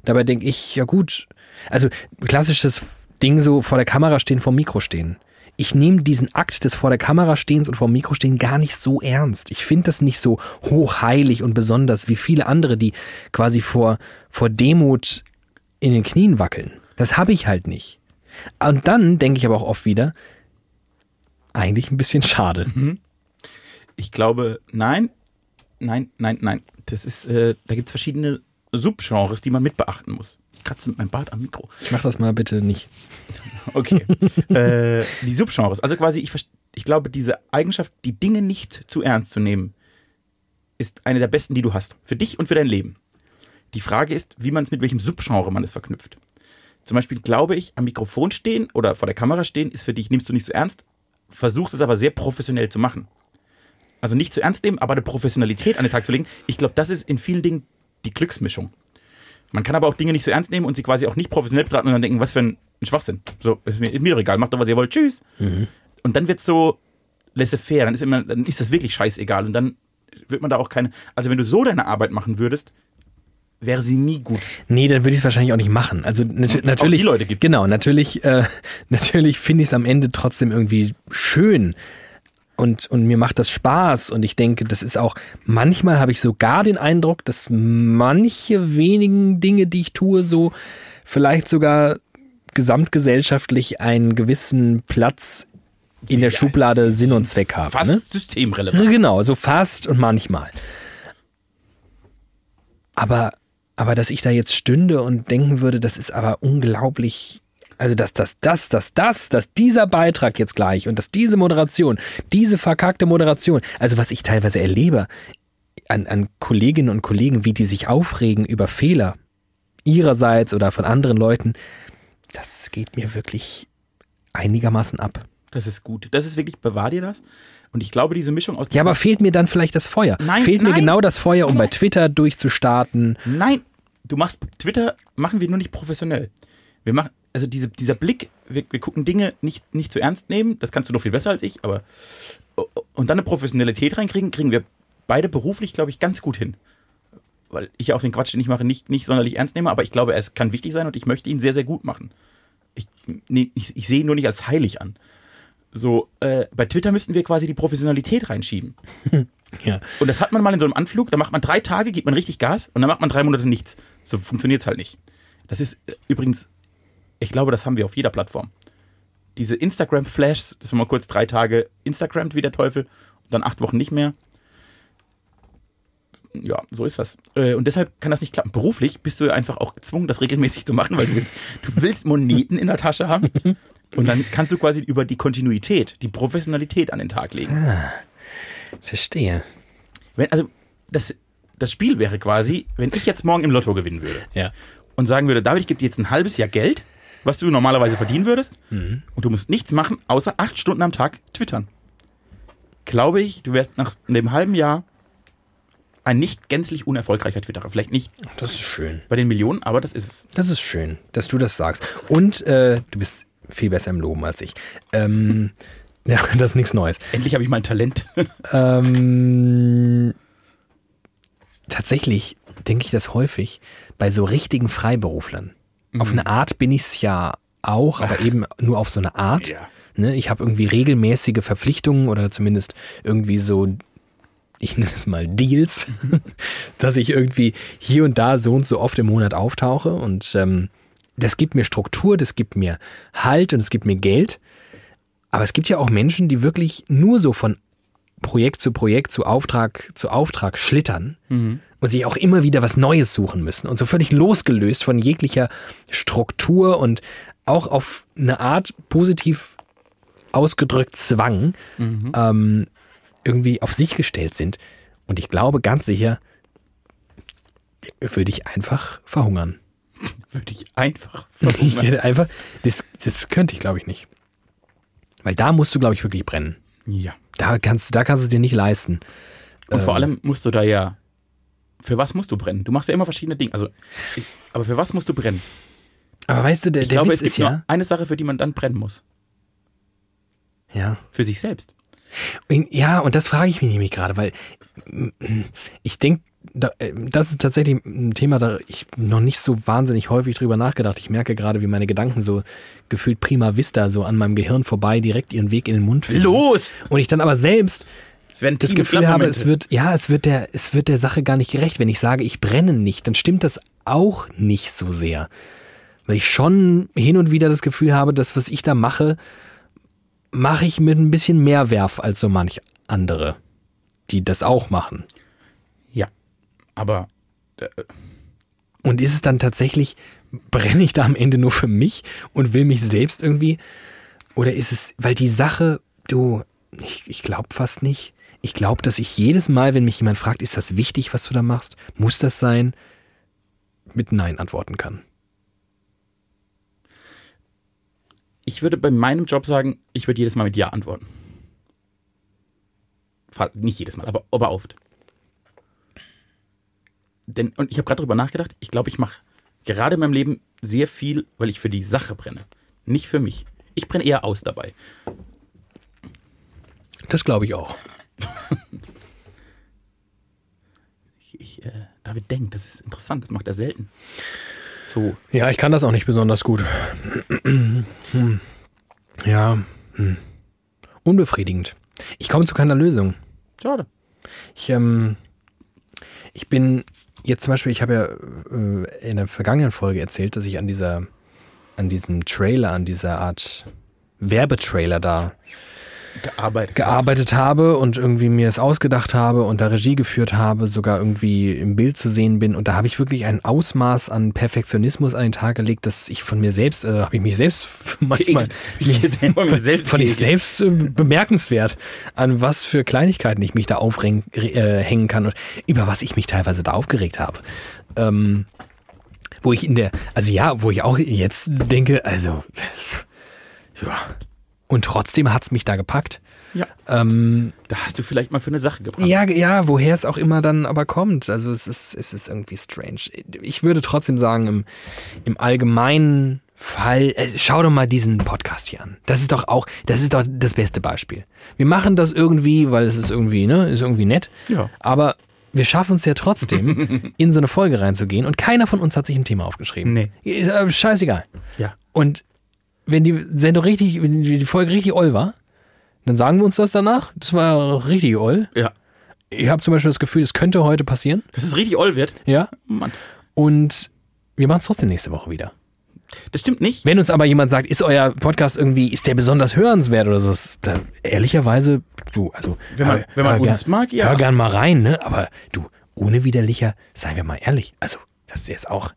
Dabei denke ich, ja gut, also klassisches Ding so vor der Kamera stehen, vor dem Mikro stehen. Ich nehme diesen Akt des vor der Kamera stehens und vor dem Mikro stehen gar nicht so ernst. Ich finde das nicht so hochheilig und besonders wie viele andere, die quasi vor, vor Demut in den Knien wackeln. Das habe ich halt nicht. Und dann denke ich aber auch oft wieder, eigentlich ein bisschen schade. Ich glaube, nein, nein, nein, nein. Das ist, äh, da gibt es verschiedene Subgenres, die man mit beachten muss. Ich kratze mit meinem Bart am Mikro. Mach das mal bitte nicht. Okay. äh, die Subgenres. Also quasi, ich, ich glaube, diese Eigenschaft, die Dinge nicht zu ernst zu nehmen, ist eine der besten, die du hast. Für dich und für dein Leben. Die Frage ist, wie man es mit welchem Subgenre man es verknüpft. Zum Beispiel glaube ich, am Mikrofon stehen oder vor der Kamera stehen ist für dich, nimmst du nicht so ernst, versuchst es aber sehr professionell zu machen. Also nicht zu ernst nehmen, aber eine Professionalität an den Tag zu legen. Ich glaube, das ist in vielen Dingen die Glücksmischung. Man kann aber auch Dinge nicht so ernst nehmen und sie quasi auch nicht professionell betrachten und dann denken, was für ein, Schwachsinn. So, ist mir, ist mir doch egal, macht doch, was ihr wollt, tschüss. Und dann wird so laissez-faire, dann ist immer, dann ist das wirklich scheißegal und dann wird man da auch keine, also wenn du so deine Arbeit machen würdest, wäre sie nie gut. Nee, dann würde ich es wahrscheinlich auch nicht machen. Also nat natürlich. die Leute gibt's. Genau, natürlich, äh, natürlich finde ich es am Ende trotzdem irgendwie schön. Und, und mir macht das Spaß. Und ich denke, das ist auch, manchmal habe ich sogar den Eindruck, dass manche wenigen Dinge, die ich tue, so vielleicht sogar gesamtgesellschaftlich einen gewissen Platz in der Ja, Schublade Sinn und Zweck haben. Fast Ne? systemrelevant. Genau, so fast und manchmal. Aber, aber dass ich da jetzt stünde und denken würde, das ist aber unglaublich. Also, dass das, das, das, das, dass dieser Beitrag jetzt gleich und dass diese Moderation, diese verkackte Moderation, also was ich teilweise erlebe an, an Kolleginnen und Kollegen, wie die sich aufregen über Fehler ihrerseits oder von anderen Leuten, das geht mir wirklich einigermaßen ab. Das ist gut. Das ist wirklich, bewahr dir das. Und ich glaube, diese Mischung aus Ja, aber fehlt mir dann vielleicht das Feuer? Nein, fehlt mir nein. genau das Feuer, um bei Twitter durchzustarten? Nein, du machst Twitter machen wir nur nicht professionell. Wir machen also diese, dieser Blick, wir, wir gucken Dinge nicht nicht zu ernst nehmen. Das kannst du noch viel besser als ich, aber und dann eine Professionalität reinkriegen, kriegen wir beide beruflich, glaube ich, ganz gut hin. Weil ich ja auch den Quatsch, den ich mache, nicht nicht sonderlich ernst nehme, aber ich glaube, es kann wichtig sein und ich möchte ihn sehr sehr gut machen. Ich nee, ich, ich sehe ihn nur nicht als heilig an. So äh, bei Twitter müssten wir quasi die Professionalität reinschieben. Ja. Und das hat man mal in so einem Anflug, da macht man drei Tage, gibt man richtig Gas und dann macht man drei Monate nichts. So funktioniert's halt nicht. Das ist äh, übrigens, ich glaube, das haben wir auf jeder Plattform. Diese Instagram-Flashs, dass man mal kurz drei Tage Instagramt wie der Teufel und dann acht Wochen nicht mehr. Ja, so ist das. Äh, Und deshalb kann das nicht klappen. Beruflich bist du einfach auch gezwungen, das regelmäßig zu machen, weil du willst, du willst Moneten in der Tasche haben. Und dann kannst du quasi über die Kontinuität, die Professionalität an den Tag legen. Verstehe. Wenn, also das, das Spiel wäre quasi, wenn ich jetzt morgen im Lotto gewinnen würde Ja. und sagen würde, David, ich gebe dir jetzt ein halbes Jahr Geld, was du normalerweise verdienen würdest, und du musst nichts machen, außer acht Stunden am Tag twittern. Glaube ich, du wärst nach einem halben Jahr ein nicht gänzlich unerfolgreicher Twitterer. Vielleicht nicht Das ist schön. bei den Millionen, aber das ist es. Das ist schön, dass du das sagst. Und äh, du bist viel besser im Loben als ich. Ähm, ja, das ist nichts Neues. Endlich habe ich mal ein Talent. Ähm, tatsächlich denke ich das häufig bei so richtigen Freiberuflern. Auf eine Art bin ich es ja auch, aber eben nur auf so eine Art. Ja. Ne, ich habe irgendwie regelmäßige Verpflichtungen oder zumindest irgendwie so, ich nenne es mal Deals, dass ich irgendwie hier und da so und so oft im Monat auftauche und ähm, das gibt mir Struktur, das gibt mir Halt und es gibt mir Geld. Aber es gibt ja auch Menschen, die wirklich nur so von Projekt zu Projekt, zu Auftrag zu Auftrag schlittern und sich auch immer wieder was Neues suchen müssen und so völlig losgelöst von jeglicher Struktur und auch auf eine Art positiv ausgedrückt Zwang ähm, irgendwie auf sich gestellt sind. Und ich glaube ganz sicher, würde ich einfach verhungern. Würde ich einfach Ich verhungern. hätte einfach, das, das könnte ich glaube ich nicht. Weil da musst du, glaube ich, wirklich brennen. ja. Da kannst, da kannst du es dir nicht leisten. Und vor Ähm. allem musst du da ja. Für was musst du brennen? Du machst ja immer verschiedene Dinge. Also, ich, aber für was musst du brennen? Aber weißt du, der, Ich der glaube, Witz es gibt ist ja, nur eine Sache, für die man dann brennen muss. ja. Für sich selbst. Ja, und das frage ich mich nämlich gerade, weil ich denke, äh, das ist tatsächlich ein Thema, da ich noch nicht so wahnsinnig häufig drüber nachgedacht. Ich merke gerade, wie meine Gedanken so gefühlt prima vista so an meinem Gehirn vorbei direkt ihren Weg in den Mund finden. Los! Und ich dann aber selbst das Team- Gefühl habe, es wird, ja, es wird der, es wird der Sache gar nicht gerecht. Wenn ich sage, ich brenne nicht, dann stimmt das auch nicht so sehr. Weil ich schon hin und wieder das Gefühl habe, das, was ich da mache, mache ich mit ein bisschen mehr Werf als so manch andere, die das auch machen. Ja. Aber äh, Und ist es dann tatsächlich, brenne ich da am Ende nur für mich und will mich selbst irgendwie? Oder ist es, weil die Sache, du, ich, ich glaube fast nicht. Ich glaube, dass ich jedes Mal, wenn mich jemand fragt, ist das wichtig, was du da machst? Muss das sein? Mit Nein antworten kann. ich würde bei meinem Job sagen, ich würde jedes Mal mit Ja antworten. Nicht jedes Mal, aber, aber oft. Denn, und ich habe gerade drüber nachgedacht, ich glaube, ich mache gerade in meinem Leben sehr viel, weil ich für die Sache brenne. Nicht für mich. Ich brenne eher aus dabei. Das glaube ich auch. Ich, äh, David denkt, das ist interessant, das macht er selten. So, Ja, ich kann das auch nicht besonders gut. Hm. Ja. Hm. Unbefriedigend. Ich komme zu keiner Lösung. schade. Ich, ähm, ich bin jetzt zum Beispiel, ich habe ja äh, in der vergangenen Folge erzählt, dass ich an dieser, an diesem Trailer, an dieser Art Werbetrailer da Gearbeitet. gearbeitet habe und irgendwie mir es ausgedacht habe und da Regie geführt habe, sogar irgendwie im Bild zu sehen bin. Und da habe ich wirklich ein Ausmaß an Perfektionismus an den Tag gelegt, dass ich von mir selbst, äh, habe ich mich selbst manchmal Ich selber mir selbst fand ich selbst äh, bemerkenswert, an was für Kleinigkeiten ich mich da aufhängen äh, kann und über was ich mich teilweise da aufgeregt habe. Ähm, wo ich in der, also ja, wo ich auch jetzt denke, also ja. Und trotzdem hat's mich da gepackt. Ja, Ähm, da hast du vielleicht mal für eine Sache gebracht. ja, ja, woher es auch immer dann aber kommt. Also es ist, es ist irgendwie strange. Ich würde trotzdem sagen, im, im allgemeinen Fall, äh, schau doch mal diesen Podcast hier an. Das ist doch auch, das ist doch das beste Beispiel. Wir machen das irgendwie, weil es ist irgendwie, ne, ist irgendwie nett. Ja. Aber wir schaffen es ja trotzdem, in so eine Folge reinzugehen und keiner von uns hat sich ein Thema aufgeschrieben. Nee. Ist, äh, scheißegal. Ja. Und wenn die Sendung richtig, wenn die Folge richtig oll war, dann sagen wir uns das danach. Das war richtig oll. Ja. Ich habe zum Beispiel das Gefühl, es könnte heute passieren. Dass es richtig oll wird. Ja. Mann. Und wir machen es trotzdem nächste Woche wieder. Das stimmt nicht. Wenn uns aber jemand sagt, ist euer Podcast irgendwie, ist der besonders hörenswert oder so, ist dann ehrlicherweise, du, also. Wenn man- hör- wenn man hör uns mag, ja. Hör gern mal rein, ne? Aber du, ohne widerlicher, seien wir mal ehrlich. Also, das ist jetzt auch.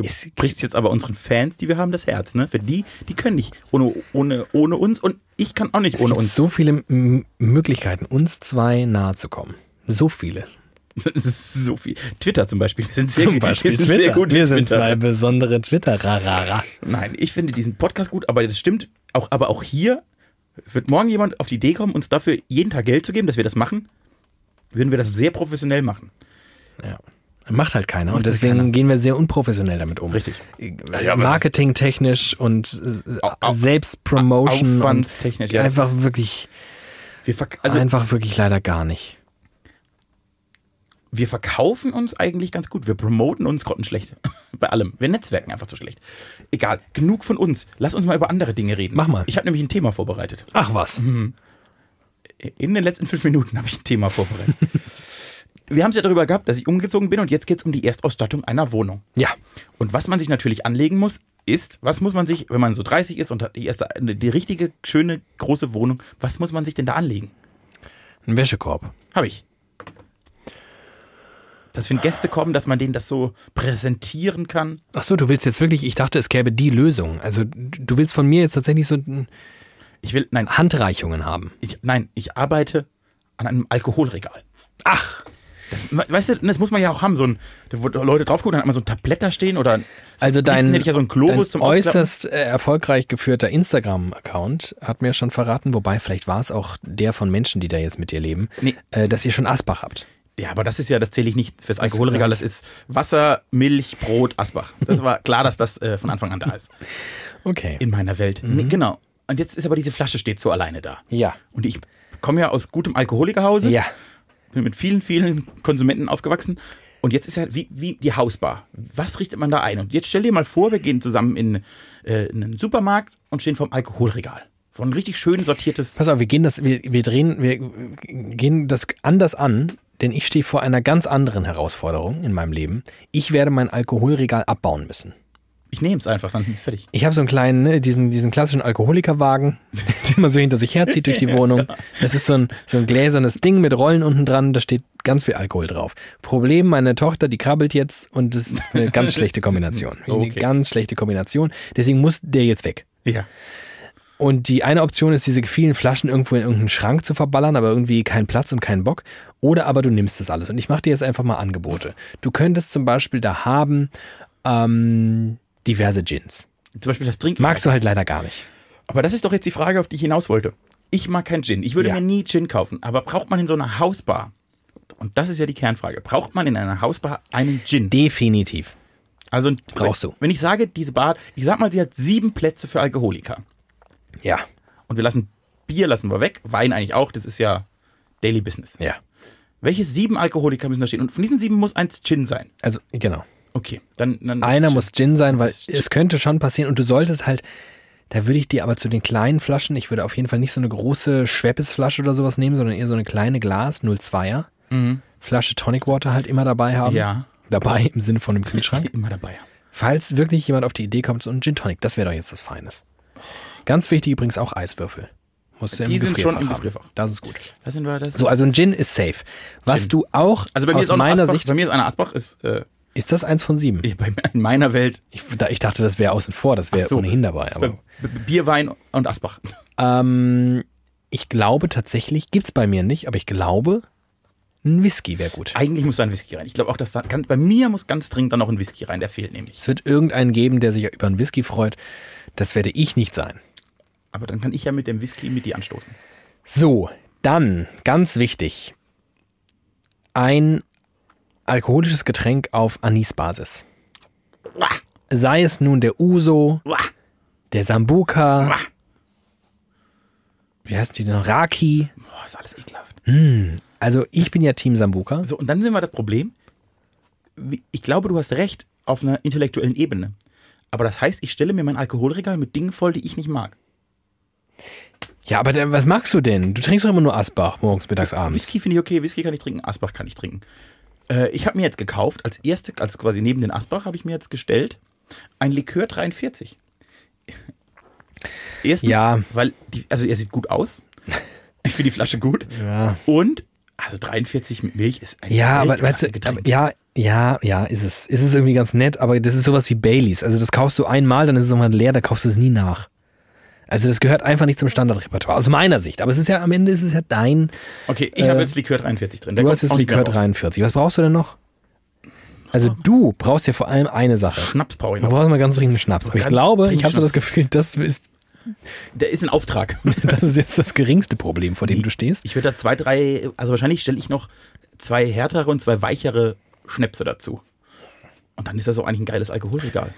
Du ist, brichst jetzt aber unseren Fans, die wir haben, das Herz, ne? Für die, die können nicht ohne, ohne, ohne uns und ich kann auch nicht es ohne gibt uns. so viele M Möglichkeiten, uns zwei nahe zu kommen. So viele. Das ist so viel. Twitter zum Beispiel. Wir sind sehr, Zum Beispiel sind Twitter. Sehr gut wir in sind Twitter. zwei besondere Twitter-Rarara. Nein, ich finde diesen Podcast gut, aber das stimmt auch, aber auch hier wird morgen jemand auf die Idee kommen, uns dafür jeden Tag Geld zu geben, dass wir das machen, würden wir das sehr professionell machen. Ja. Macht halt keiner. Und deswegen keiner. gehen wir sehr unprofessionell damit um. Richtig. Ja, Marketingtechnisch und äh, Selbstpromotion. und Aufwandstechnisch, ja, das Einfach wirklich, Wir, also, einfach wirklich leider gar nicht. wir verkaufen uns eigentlich ganz gut. Wir promoten uns grottenschlecht. Bei allem. Wir netzwerken einfach zu schlecht. Egal. Genug von uns. Lass uns mal über andere Dinge reden. Mach mal. Ich habe nämlich ein Thema vorbereitet. Ach was. In den letzten fünf Minuten habe ich ein Thema vorbereitet. wir haben es ja darüber gehabt, dass ich umgezogen bin und jetzt geht es um die Erstausstattung einer Wohnung. Ja. Und was man sich natürlich anlegen muss, ist, was muss man sich, wenn man so 30 ist und hat die erste, die richtige, schöne, große Wohnung, was muss man sich denn da anlegen? Ein Wäschekorb. Habe ich. dass wenn Gäste kommen, dass man denen das so präsentieren kann. Ach so, du willst jetzt wirklich, ich dachte, es gäbe die Lösung. Also du willst von mir jetzt tatsächlich so Ich will, nein, Handreichungen haben. ich, nein, ich arbeite an einem Alkoholregal. Ach, Das, weißt du, das muss man ja auch haben, so ein, wo Leute drauf gucken, dann hat man so ein Tablett da stehen oder also dein, ja so dein äußerst äh, erfolgreich geführter Instagram-Account hat mir schon verraten, wobei vielleicht war es auch der von Menschen, die da jetzt mit dir leben, Nee. äh, dass ihr schon Asbach habt. Ja, aber das ist ja, das zähle ich nicht fürs Alkoholregal. Das ist Wasser, Milch, Brot, Asbach. Das war klar, dass das äh, von Anfang an da ist. Okay. In meiner Welt. Nee, genau. Und jetzt ist aber diese Flasche steht so alleine da. Ja. Und ich komme ja aus gutem Alkoholikerhause. Ja. Bin mit vielen, vielen Konsumenten aufgewachsen. Und jetzt ist ja wie, wie die Hausbar. Was richtet man da ein? Und jetzt stell dir mal vor, wir gehen zusammen in, äh, in einen Supermarkt und stehen vorm Alkoholregal. Von ein richtig schön sortiertes. Pass auf, wir gehen das, wir, wir drehen, wir gehen das anders an, denn ich stehe vor einer ganz anderen Herausforderung in meinem Leben. Ich werde mein Alkoholregal abbauen müssen. Ich nehme es einfach, dann ist fertig. Ich habe so einen kleinen, ne, diesen, diesen klassischen Alkoholikerwagen, den man so hinter sich herzieht durch die Wohnung. Das ist so ein, so ein gläsernes Ding mit Rollen unten dran, da steht ganz viel Alkohol drauf. Problem, meine Tochter, die krabbelt jetzt und das ist eine ganz schlechte Kombination. Eine Okay. ganz schlechte Kombination. Deswegen muss der jetzt weg. Ja. Und die eine Option ist, diese vielen Flaschen irgendwo in irgendeinen Schrank zu verballern, aber irgendwie keinen Platz und keinen Bock. Oder aber du nimmst das alles. Und ich mache dir jetzt einfach mal Angebote. Du könntest zum Beispiel da haben ähm, diverse Gins. Zum Beispiel das Trinken. Magst du halt leider gar nicht. Aber das ist doch jetzt die Frage, auf die ich hinaus wollte. Ich mag keinen Gin. Ich würde Ja. mir nie Gin kaufen. Aber braucht man in so einer Hausbar, und das ist ja die Kernfrage, braucht man in einer Hausbar einen Gin? Definitiv. Also Brauchst du. Wenn ich sage, diese Bar, ich sag mal, sie hat sieben Plätze für Alkoholiker. Ja. Und wir lassen Bier lassen wir weg, Wein eigentlich auch, das ist ja Daily Business. Ja. Welche sieben Alkoholiker müssen da stehen? Und von diesen sieben muss eins Gin sein. Also, genau. Okay, dann, dann Einer muss Gin sein, weil es könnte schon passieren und du solltest halt, da würde ich dir aber zu den kleinen Flaschen, ich würde auf jeden Fall nicht so eine große Schweppes-Flasche oder sowas nehmen, sondern eher so eine kleine Glas, 02er. Mhm. Flasche Tonic Water halt immer dabei haben. Ja. Dabei im Sinne von einem Kühlschrank. immer dabei. Falls wirklich jemand auf die Idee kommt, so ein Gin Tonic, das wäre doch jetzt was Feines. Ganz wichtig übrigens auch Eiswürfel. Musst du Die im sind Gefrierfach schon im haben. Gefrierfach. Das ist gut. Was sind wir das? So, also ein Gin ist safe. Was Gin. du auch also bei mir aus ist auch meiner Asbach, Sicht, bei mir ist einer Asbach ist äh, ist das eins von sieben. in meiner Welt Ich, ich dachte, das wäre außen vor, das wäre so. ohnehin dabei. Aber, bei B- Bierwein und Asbach. ähm, ich glaube tatsächlich, gibt's bei mir nicht, aber ich glaube, ein Whisky wäre gut. Eigentlich muss da ein Whisky rein. Ich glaube auch, dass da kann, bei mir muss ganz dringend da noch ein Whisky rein. Der fehlt nämlich. Es wird irgendeinen geben, der sich über einen Whisky freut. Das werde ich nicht sein. Aber dann kann ich ja mit dem Whisky mit dir anstoßen. So, dann, ganz wichtig, ein alkoholisches Getränk auf Anisbasis. Sei es nun der Uso, der Sambuka, wie heißt die denn noch? Raki. Boah, ist alles ekelhaft. Also ich bin ja Team Sambuka. So, und dann sind wir das Problem. Ich glaube, du hast recht auf einer intellektuellen Ebene. Aber das heißt, ich stelle mir mein Alkoholregal mit Dingen voll, die ich nicht mag. Ja, aber dann, was magst du denn? Du trinkst doch immer nur Asbach, morgens, mittags, abends. Whisky finde ich okay, Whisky kann ich trinken, Asbach kann ich trinken. Äh, ich habe mir jetzt gekauft, als erste, also quasi neben den Asbach, habe ich mir jetzt gestellt, ein Likör 43. Erstens, Ja. weil, die, also er sieht gut aus. Ich finde die Flasche gut. Ja. Und, also 43 mit Milch ist ein Ja, aber weißt du, aber, ja, ja, ja, ist es. Ist es irgendwie ganz nett, aber das ist sowas wie Baileys. Also das kaufst du einmal, dann ist es irgendwann leer, da kaufst du es nie nach. Also das gehört einfach nicht zum Standardrepertoire, aus meiner Sicht. Aber es ist ja, am Ende ist es ja dein, Okay, ich habe jetzt Likör 43 drin. Der äh, du hast jetzt Likör raus. 43. Was brauchst du denn noch? Also du brauchst ja vor allem eine Sache. Schnaps brauche ich Du noch. brauchst mal ganz dringend Schnaps. Aber ich Ganz glaube, dringend ich habe so das. Gefühl, das ist, Der ist ein Auftrag. das ist jetzt das geringste Problem, vor dem du stehst. Ich würde da zwei, drei, also wahrscheinlich stelle ich noch zwei härtere und zwei weichere Schnäpse dazu. Und dann ist das auch eigentlich ein geiles Alkoholregal.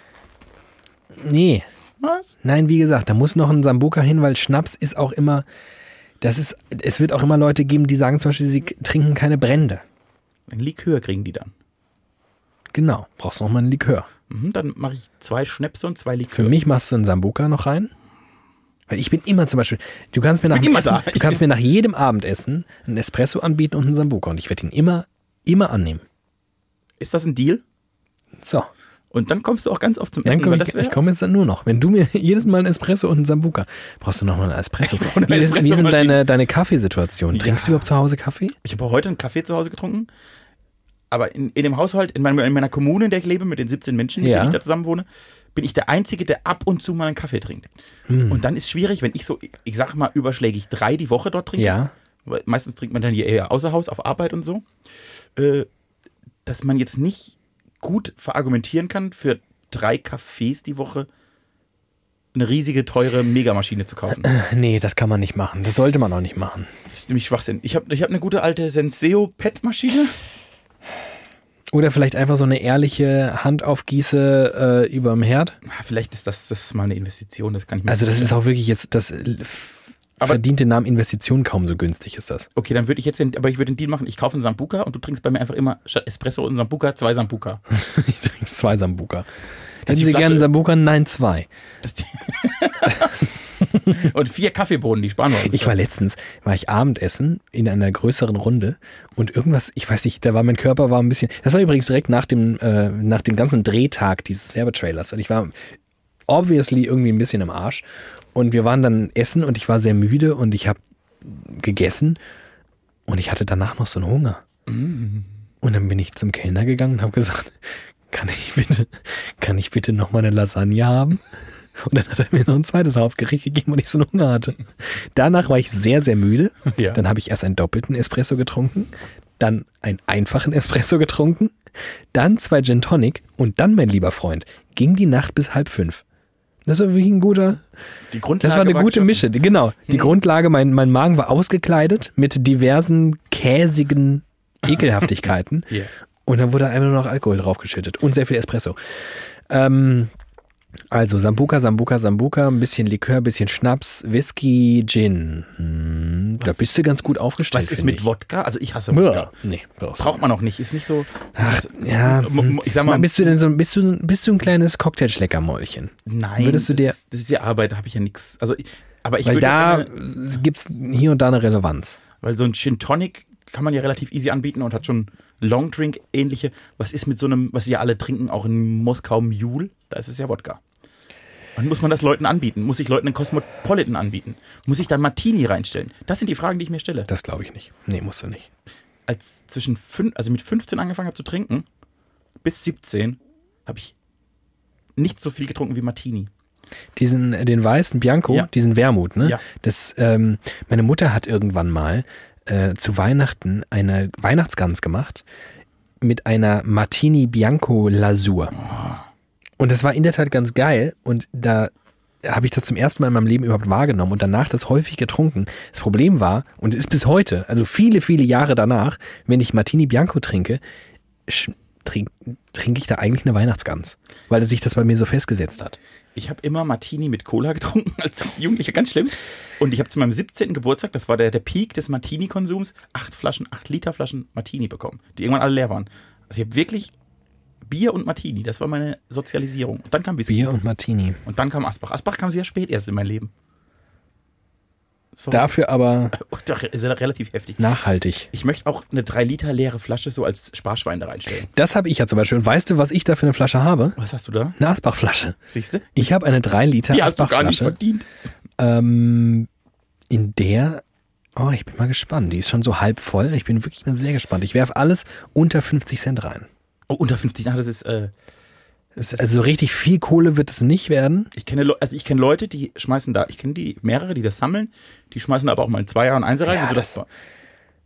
Nee, Was? Nein, wie gesagt, da muss noch ein Sambuka hin, weil Schnaps ist auch immer, das ist, es wird auch immer Leute geben, die sagen zum Beispiel, sie trinken keine Brände. Ein Likör kriegen die dann. Genau, brauchst noch mal einen Likör. Mhm, dann mache ich zwei Schnäpse und zwei Likör. Für mich machst du einen Sambuka noch rein. Weil ich bin immer zum Beispiel, du kannst mir nach Essen, da. du kannst mir nach jedem Abendessen einen Espresso anbieten und einen Sambuka und ich werde ihn immer, immer annehmen. Ist das ein Deal? So, Und dann kommst du auch ganz oft zum Essen. weil ich, ich komme jetzt dann nur noch. Wenn du mir jedes Mal einen Espresso und einen Sambuka, brauchst du noch mal einen Espresso. eine Wie ist, wie Espressomaschine. deine, deine Kaffeesituation? Trinkst Ja. du überhaupt zu Hause Kaffee? ich habe heute einen Kaffee zu Hause getrunken. aber in, in dem Haushalt, in, meinem, in meiner Kommune, in der ich lebe, mit den 17 Menschen, mit Ja. denen ich da zusammen wohne, bin ich der Einzige, der ab und zu mal einen Kaffee trinkt. Hm. Und dann ist schwierig, wenn ich so, ich sag mal, überschlägig drei die Woche dort trinke. Ja. Weil meistens trinkt man dann hier eher außer Haus, auf Arbeit und so. Äh, dass man jetzt nicht gut verargumentieren kann, für drei Kaffees die Woche eine riesige, teure Megamaschine zu kaufen. Nee, das kann man nicht machen. Das sollte man auch nicht machen. Das ist ziemlich Schwachsinn. Ich habe ich hab eine gute alte Senseo PET-Maschine. Oder vielleicht einfach so eine ehrliche Handaufgieße äh, überm Herd. Ah, Vielleicht ist das, das mal eine Investition, das kann ich mir Also das ist auch wirklich jetzt, das äh, Aber- verdient den Namen Investition kaum so günstig ist das. Okay, dann würde ich jetzt den, aber ich würde den Deal machen, ich kaufe einen Sambuca und du trinkst bei mir einfach immer statt Espresso und Sambuca zwei Sambuca. ich trinke zwei Sambuka. Hätten Sie Flasche- gerne einen Sambuka? Nein, zwei. Und vier Kaffeebohnen, die sparen wir uns. Ich war letztens, war ich Abendessen in einer größeren Runde und irgendwas, ich weiß nicht, da war mein Körper war ein bisschen, das war übrigens direkt nach dem, äh, nach dem ganzen Drehtag dieses Werbetrailers und ich war obviously irgendwie ein bisschen am Arsch und wir waren dann essen und ich war sehr müde und ich habe gegessen und ich hatte danach noch so einen Hunger. Und dann bin ich zum Kellner gegangen und habe gesagt, kann ich bitte, kann ich bitte noch mal eine Lasagne haben? Und dann hat er mir noch ein zweites Hauptgericht gegeben und ich so einen Hunger hatte. Danach war ich sehr, sehr müde. Ja. Dann habe ich erst einen doppelten Espresso getrunken, dann einen einfachen Espresso getrunken, dann zwei Gin Tonic und dann, mein lieber Freund, ging die Nacht bis halb fünf. Das war wirklich ein guter, die Grundlage das war eine gute geschaffen. Mische. Genau. Die Grundlage, mein, mein Magen war ausgekleidet mit diversen käsigen Ekelhaftigkeiten. Ja. Und dann wurde einfach nur noch Alkohol draufgeschüttet und sehr viel Espresso. Ähm, also Sambuka, Sambuka, Sambuka, ein bisschen Likör, ein bisschen Schnaps, Whisky, Gin. Hm, da bist du ganz gut aufgestellt. Was ist mit ich. Wodka? Also ich hasse Wodka. Nee, Braucht man auch nicht, ist nicht so. Ach, ja. M- m- ich sag mal, bist du denn so, bist du, bist du ein kleines Cocktailschleckermäulchen? nein, würdest du das, dir- ist, das ist ja Arbeit, da habe ich ja nichts. Also, ich- aber ich Weil da gerne, gibt's hier und da eine Relevanz. weil so ein Gin Tonic kann man ja relativ easy anbieten und hat schon Long Drink ähnliche. Was ist mit so einem, was sie ja alle trinken, auch in Moskau Mule? Da ist es ja Wodka. Und muss man das Leuten anbieten? Muss ich Leuten einen Cosmopolitan anbieten? Muss ich dann Martini reinstellen? Das sind die Fragen, die ich mir stelle. Das glaube ich nicht. Nee, musst du nicht. Als zwischen fün also mit 15 angefangen habe zu trinken, bis 17 habe ich nicht so viel getrunken wie Martini. Diesen, äh, den weißen Bianco, Ja. diesen Wermut, ne? Ja. Das, ähm, meine Mutter hat irgendwann mal äh, zu Weihnachten eine Weihnachtsgans gemacht mit einer Martini Bianco Lasur. Und das war in der Tat ganz geil und da habe ich das zum ersten Mal in meinem Leben überhaupt wahrgenommen und danach das häufig getrunken. Das Problem war, und es ist bis heute, also viele, viele Jahre danach, wenn ich Martini Bianco trinke, sch- trink, trinke ich da eigentlich eine Weihnachtsgans, weil sich das bei mir so festgesetzt hat. Ich habe immer Martini mit Cola getrunken als Jugendlicher, ganz schlimm. Und ich habe zu meinem 17. Geburtstag, das war der, der Peak des Martini-Konsums, acht Flaschen, acht Liter Flaschen Martini bekommen, die irgendwann alle leer waren. Also ich habe wirklich Bier und Martini, das war meine Sozialisierung. Und dann kam Whisky. Bier und Martini. Und dann kam Asbach. Asbach kam sehr spät erst in mein Leben. Dafür aber doch, ist ja relativ heftig. nachhaltig. Ich möchte auch eine 3 Liter leere Flasche so als Sparschwein da reinstellen. Das habe ich ja zum Beispiel. Und weißt du, was ich da für eine Flasche habe? Was hast du da? Eine Asbach-Flasche. Siehst du? Ich habe eine 3 Liter Die hast du gar nicht verdient. ähm, in der, oh, ich bin mal gespannt. Die ist schon so halb voll. Ich bin wirklich mal sehr gespannt. Ich werfe alles unter 50 Cent rein. Oh, unter 50, na, das ist, äh, Das ist, also so richtig viel Kohle wird es nicht werden. Ich kenne, Le- also ich kenne Leute, die schmeißen da, ich kenne die mehrere, die das sammeln, die schmeißen aber auch mal in zwei Jahren Einser rein. Ja, und, so das,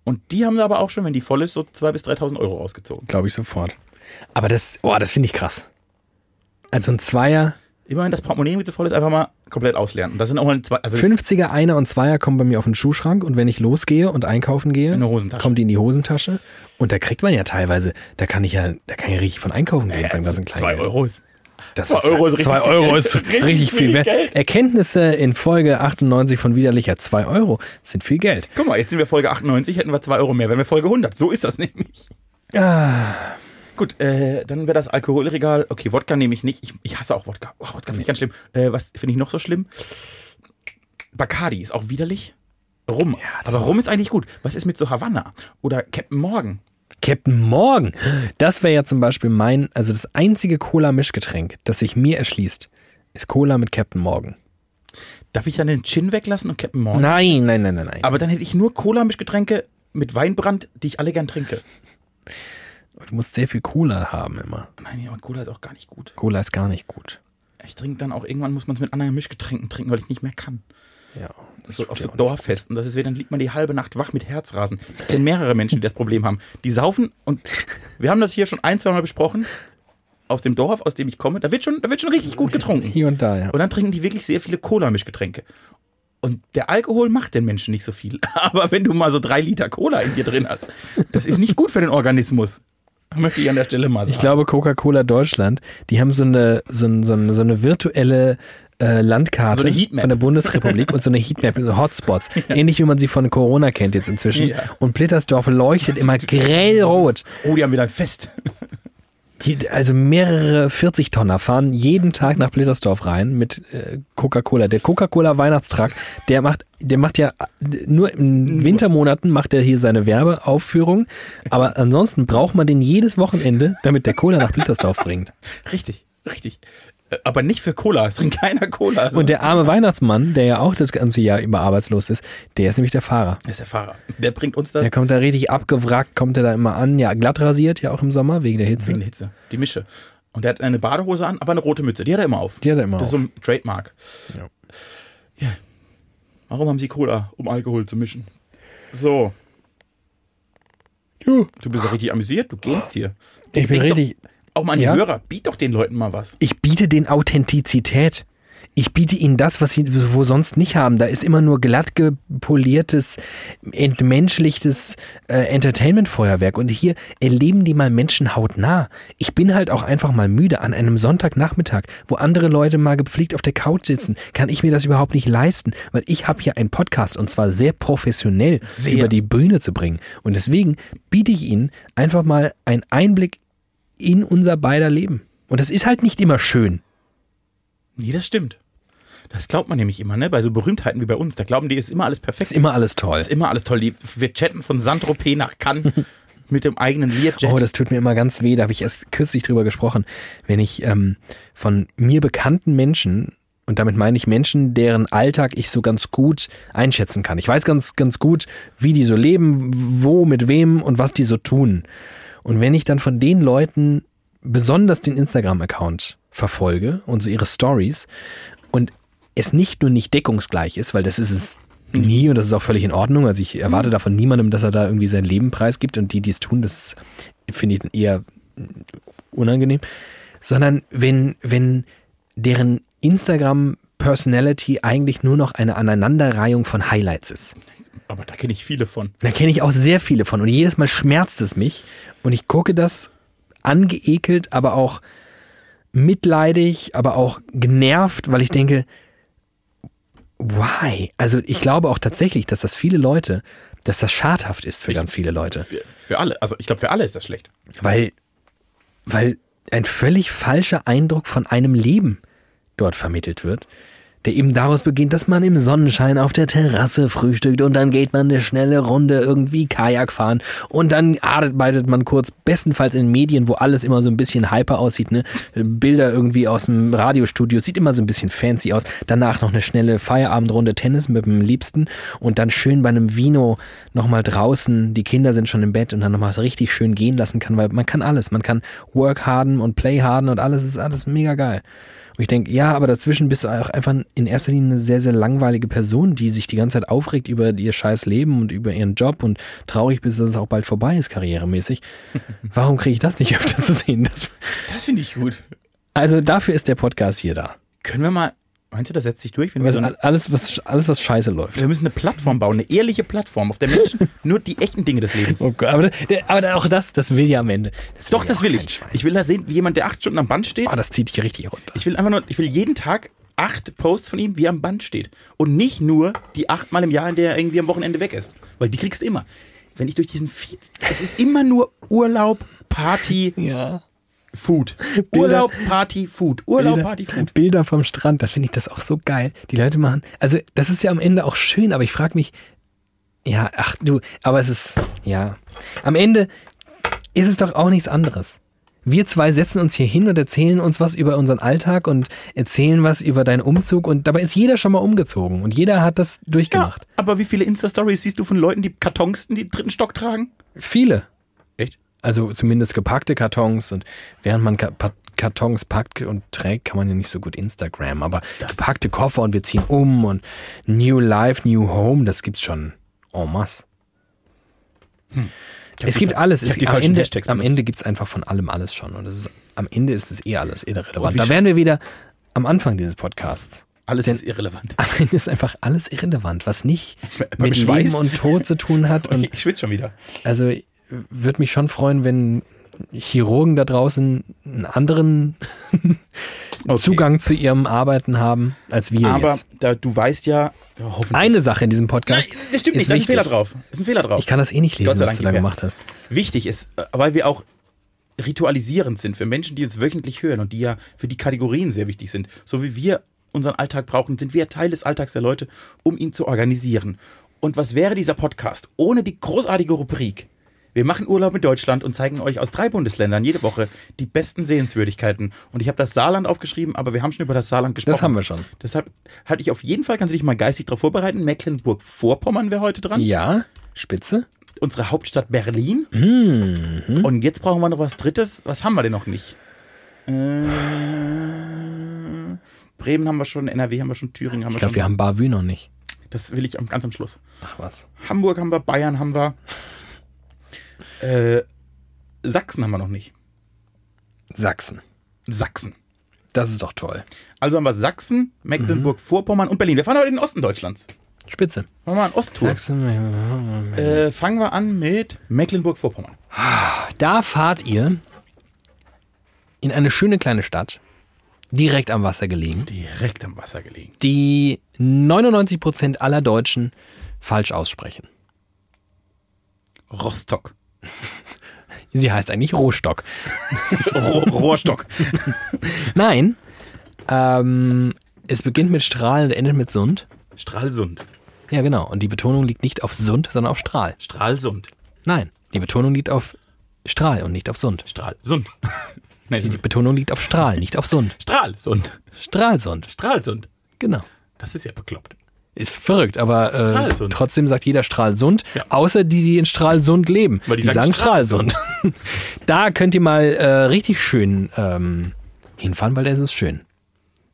und die haben da aber auch schon, wenn die voll ist, so 2.000 bis 3.000 Euro rausgezogen. Glaube ich sofort. Aber das, oh, das finde ich krass. Also ein Zweier, Immerhin das Portemonnaie, wenn so voll ist, einfach mal komplett ausleeren. Und das sind auch mal zwei, also 50er, Einer und Zweier kommen bei mir auf den Schuhschrank und wenn ich losgehe und einkaufen gehe, kommt die in die Hosentasche und da kriegt man ja teilweise, da kann ich ja, da kann ich richtig von einkaufen gehen ja, beim ganzen zwei Kleingeld. Euro ist. Das Zwei ist, Euro ist richtig zwei viel Euro ist Richtig richtig viel viel wert. Geld. Erkenntnisse in Folge 98 von Widerlicher. Zwei Euro sind viel Geld. Guck mal, jetzt sind wir Folge 98, hätten wir zwei Euro mehr, wenn wir Folge 100. So ist das nämlich. Ah, Gut, äh, dann wäre das Alkoholregal. Okay, Wodka nehme ich nicht. Ich, ich hasse auch Wodka. Oh, Wodka finde ich ganz schlimm. Äh, was finde ich noch so schlimm? Bacardi ist auch widerlich. Rum. das Aber. Rum ist eigentlich gut. Was ist mit so Havanna? Oder Captain Morgan? Captain Morgan. Das wäre ja zum Beispiel mein, also das einzige Cola-Mischgetränk, das sich mir erschließt, ist Cola mit Captain Morgan. Darf ich dann den Gin weglassen und Captain Morgan? Nein, nein, nein, nein, nein. Aber dann hätte ich nur Cola-Mischgetränke mit Weinbrand, die ich alle gern trinke. Du musst sehr viel Cola haben immer. Nein, aber Cola ist auch gar nicht gut. Cola ist gar nicht gut. Ich trinke dann auch, irgendwann muss man es mit anderen Mischgetränken trinken, weil ich nicht mehr kann. Ja. So, auf so Dorffesten. Das ist, dann liegt man die halbe Nacht wach mit Herzrasen. Ich kenne mehrere Menschen, die das Problem haben. Die saufen und wir haben das hier schon ein, zwei Mal besprochen. Aus dem Dorf, aus dem ich komme, da wird schon, da wird schon richtig gut getrunken. Hier und da, ja. Und dann trinken die wirklich sehr viele Cola-Mischgetränke. Und der Alkohol macht den Menschen nicht so viel. Aber wenn du mal so drei Liter Cola in dir drin hast, das ist nicht gut für den Organismus. Möchte ich an der Stelle mal sagen. Ich glaube, Coca-Cola Deutschland, die haben so eine, so, so, so eine virtuelle äh, Landkarte So von der Bundesrepublik und so eine Heatmap, so Hotspots. Ähnlich wie man sie von Corona kennt jetzt inzwischen. Ja. Und Blittersdorf leuchtet immer grellrot. oh, die haben wieder ein Fest. Die, also mehrere 40 Tonner fahren jeden Tag nach Blittersdorf rein mit äh, Coca-Cola. Der Coca-Cola Weihnachtstrag, der macht, der macht ja nur in Wintermonaten macht er hier seine Werbeaufführung, aber ansonsten braucht man den jedes Wochenende, damit der Cola nach Blittersdorf bringt. Richtig, richtig. Aber nicht für Cola. Es trinkt keiner Cola. Also, Und der arme Weihnachtsmann, der ja auch das ganze Jahr über arbeitslos ist, der ist nämlich der Fahrer. das ist der Fahrer. Der bringt uns das Der kommt da richtig abgewrackt, kommt er da immer an, ja, glatt rasiert, ja auch im Sommer, wegen der Hitze. wegen der Hitze. Die Mische. Und der hat eine Badehose an, aber eine rote Mütze. Die hat er immer auf. Die hat er immer Das ist so ein Trademark. Ja. ja. Warum haben sie Cola, um Alkohol zu mischen? So. Du bist ja richtig amüsiert. Du gehst hier. Ich bin Denk doch- richtig, Auch mal an die Ja? Hörer. Biet doch den Leuten mal was. ich biete den Authentizität. Ich biete ihnen das, was sie wo sonst nicht haben. Da ist immer nur glatt gepoliertes, entmenschlichtes äh, Entertainment-Feuerwerk. Und hier erleben die mal Menschen hautnah. Ich bin halt auch einfach mal müde an einem Sonntagnachmittag, wo andere Leute mal gepflegt auf der Couch sitzen. Kann ich mir das überhaupt nicht leisten, weil ich habe hier einen Podcast und zwar sehr professionell Sehr. über die Bühne zu bringen. Und deswegen biete ich ihnen einfach mal einen Einblick in unser beider Leben. Und das ist halt nicht immer schön. Nee, das stimmt. Das glaubt man nämlich immer, ne? Bei so Berühmtheiten wie bei uns. Da glauben die, ist immer alles perfekt. Ist immer alles toll. ist immer alles toll. Die, wir chatten von Saint-Tropez nach Cannes mit dem eigenen Learjet. Oh, das tut mir immer ganz weh. Da habe ich erst kürzlich drüber gesprochen. Wenn ich ähm, von mir bekannten Menschen, und damit meine ich Menschen, deren Alltag ich so ganz gut einschätzen kann. Ich weiß ganz, ganz gut, wie die so leben, wo, mit wem und was die so tun. Und wenn ich dann von den Leuten besonders den Instagram-Account verfolge und so ihre Stories und es nicht nur nicht deckungsgleich ist, weil das ist es nie und das ist auch völlig in Ordnung. Also ich erwarte davon niemandem, dass er da irgendwie sein Leben preisgibt und die, die es tun, das finde ich eher unangenehm. Sondern wenn, wenn deren Instagram-Personality eigentlich nur noch eine Aneinanderreihung von Highlights ist. Aber da kenne ich viele von. Da kenne ich auch sehr viele von und jedes Mal schmerzt es mich und ich gucke das angeekelt, aber auch mitleidig, aber auch genervt, weil ich denke, why? Also ich glaube auch tatsächlich, dass das viele Leute, dass das schadhaft ist für ganz viele Leute, Für, für alle. Also ich glaube, für alle ist das schlecht. weil, weil ein völlig falscher Eindruck von einem Leben dort vermittelt wird, der eben daraus beginnt, dass man im Sonnenschein auf der Terrasse frühstückt und dann geht man eine schnelle Runde irgendwie Kajak fahren und dann arbeitet man kurz, bestenfalls in Medien, wo alles immer so ein bisschen hyper aussieht, ne? Bilder irgendwie aus dem Radiostudio, sieht immer so ein bisschen fancy aus. Danach noch eine schnelle Feierabendrunde Tennis mit dem Liebsten und dann schön bei einem Vino nochmal draußen, die Kinder sind schon im Bett und dann nochmal richtig schön gehen lassen kann, weil man kann alles. Man kann work harden und play harden und alles ist alles mega geil. Und ich denke, ja, aber dazwischen bist du auch einfach in erster Linie eine sehr, sehr langweilige Person, die sich die ganze Zeit aufregt über ihr scheiß Leben und über ihren Job und traurig bist, dass es auch bald vorbei ist, karrieremäßig. Warum kriege ich das nicht öfter zu sehen? Das, Das finde ich gut. also dafür ist der Podcast hier da. Können wir mal, meinst du, das setzt sich durch? Wenn wir, Was, so eine, alles, was, alles, was scheiße läuft. wir müssen eine Plattform bauen, eine ehrliche Plattform, auf der Menschen nur die echten Dinge des Lebens. Oh Gott, aber, der, aber auch das, das will ja am Ende. Das Doch, das will ich. Schwein. Ich will da sehen, wie jemand, der acht Stunden am Band steht. Oh, das zieht dich richtig runter. Ich will einfach nur, ich will jeden Tag acht Posts von ihm, wie er am Band steht. Und nicht nur die achtmal im Jahr, in der er irgendwie am Wochenende weg ist. Weil die kriegst du immer. Wenn ich durch diesen Feed, es ist immer nur Urlaub, Party, Ja. Food. Bilder- Urlaub, Party, Food. Urlaub, Bilder, Party, Food. Bilder vom Strand, da finde ich das auch so geil. Die Leute machen, also das ist ja am Ende auch schön, aber ich frage mich, ja, ach du, aber es ist, ja, am Ende ist es doch auch nichts anderes. Wir zwei setzen uns hier hin und erzählen uns was über unseren Alltag und erzählen was über deinen Umzug und dabei ist jeder schon mal umgezogen und jeder hat das Ja, durchgemacht. aber wie viele Insta-Stories siehst du von Leuten, die Kartons in den dritten Stock tragen? Viele. Echt? Also zumindest gepackte Kartons und während man Kartons packt und trägt, kann man ja nicht so gut Instagram, aber gepackte Koffer und wir ziehen um und New Life, New Home, das gibt's schon en masse. Hab Es die- gibt alles. Es, die am Ende, Hashtags am. Ende gibt's einfach von allem alles schon. Und es ist, am Ende ist es eh alles irrelevant. Da wären wir wieder am Anfang dieses Podcasts. Alles Denn- ist irrelevant. Am Ende ist einfach alles irrelevant, was nicht mit Schweiß? Leben und Tod zu tun hat. Und Ich, ich schwitze schon wieder. also würde mich schon freuen, wenn Chirurgen da draußen einen anderen Okay. Zugang zu ihrem Arbeiten haben als wir Aber jetzt. da, du weißt ja, hoffentlich. Eine Sache in diesem Podcast. Nein, das stimmt ist nicht, da ist ein. Fehler drauf. Ist ein Fehler drauf. Ich kann das eh nicht lesen, was du da gemacht hast. Wichtig ist, weil wir auch ritualisierend sind für Menschen, die uns wöchentlich hören und die ja für die Kategorien sehr wichtig sind. So wie wir unseren Alltag brauchen, sind wir Teil des Alltags der Leute, um ihn zu organisieren. Und was wäre dieser Podcast ohne die großartige Rubrik? Wir machen Urlaub in Deutschland und zeigen euch aus drei Bundesländern jede Woche die besten Sehenswürdigkeiten. Und ich habe das Saarland aufgeschrieben, aber wir haben schon über das Saarland gesprochen. Das haben wir schon. Deshalb hatte ich auf jeden Fall, kannst du dich mal geistig darauf vorbereiten, Mecklenburg-Vorpommern wäre heute dran. Ja, Spitze. Unsere Hauptstadt Berlin. Mhm. Und jetzt brauchen wir noch was Drittes. Was haben wir denn noch nicht? Äh, Bremen haben wir schon, NRW haben wir schon, Thüringen haben Ich wir glaube, schon. wir haben Bavü noch nicht. das will ich am, ganz am Schluss. Ach was. Hamburg haben wir, Bayern haben wir. Äh, Sachsen haben wir noch nicht. Sachsen. Sachsen. Das ist doch toll. Also haben wir Sachsen, Mecklenburg-Vorpommern und Berlin. Wir fahren heute in den Osten Deutschlands. Spitze. Machen wir mal eine Osttour. Sachsen. Äh, fangen wir an mit Mecklenburg-Vorpommern. Da fahrt ihr in eine schöne kleine Stadt, direkt am Wasser gelegen, Direkt am Wasser gelegen. die 99% aller Deutschen falsch aussprechen. Rostock. Sie heißt eigentlich Rohstock. Rohr- Rohrstock. Nein, ähm, es beginnt mit Strahl und endet mit Sund. Stralsund. Ja, genau. Und die Betonung liegt nicht auf Sund, sondern auf Strahl. Stralsund. Nein, die Betonung liegt auf Strahl und nicht auf Sund. Stralsund. nee, Die Betonung liegt auf Strahl, nicht auf Sund. Stralsund. Strahlsund. Stralsund. Genau. Das ist ja bekloppt. Ist verrückt, aber äh, Stralsund. trotzdem sagt jeder Stralsund, Ja. außer die, die in Stralsund leben. Weil die die, sagen sagen Stralsund. da könnt ihr mal äh, richtig schön ähm, hinfahren, weil da ist es schön.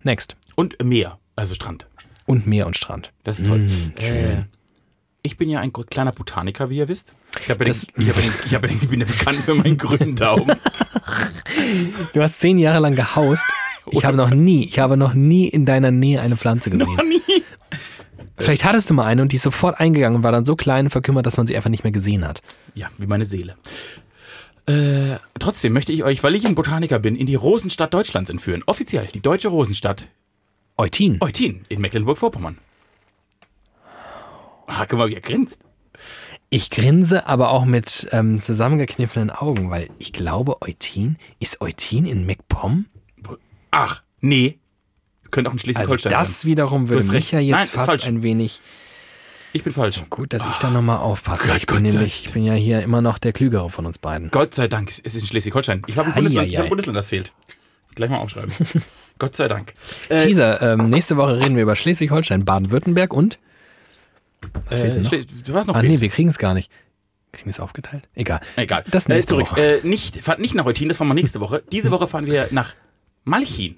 Next. Und Meer, also Strand. Und Meer und Strand. Das ist toll. Mm, Äh, ich bin ja ein kleiner Botaniker, wie ihr wisst. Ich, habe ja Das- den, ich, habe ja den, ich, habe ja den, ich bin ja bekannt für meinen grünen Daumen. Du hast zehn Jahre lang gehaust. Ich habe noch nie, ich habe noch nie in deiner Nähe eine Pflanze gesehen. Noch nie. Vielleicht hattest du mal eine und die ist sofort eingegangen und war dann so klein und verkümmert, dass man sie einfach nicht mehr gesehen hat. Ja, wie meine Seele. Äh, trotzdem möchte ich euch, weil ich ein Botaniker bin, in die Rosenstadt Deutschlands entführen. Offiziell, die deutsche Rosenstadt Eutin. Eutin in Mecklenburg-Vorpommern. Ah, guck mal, wie er grinst. Ich grinse aber auch mit ähm, zusammengekniffenen Augen, weil ich glaube, Eutin, ist Eutin in MacPom? Ach, nee. Könnte auch ein Also Schleswig-Holstein das sein. wiederum würde mich ja jetzt Nein, fast falsch. ein wenig Ich bin falsch. gut, dass ich da nochmal aufpasse. Gott, ich bin nämlich, ich bin ja hier immer noch der Klügere von uns beiden. Gott sei Dank, es ist in Schleswig-Holstein. Ich habe ein, Ei, Bundesland, ich hab ei. ein Bundesland, das fehlt. Gleich mal aufschreiben. Gott sei Dank. Äh, Teaser, ähm, nächste Woche reden wir über Schleswig-Holstein, Baden-Württemberg und was fehlt denn äh, noch? Schle- du hast noch Ah fehlt. nee, wir kriegen es gar nicht. Kriegen wir es aufgeteilt? Egal. Egal. Das äh, nächste zurück. Woche. Äh, nicht, fahrt nicht nach Eutin, das fahren wir nächste Woche. Diese Woche fahren wir nach Malchin.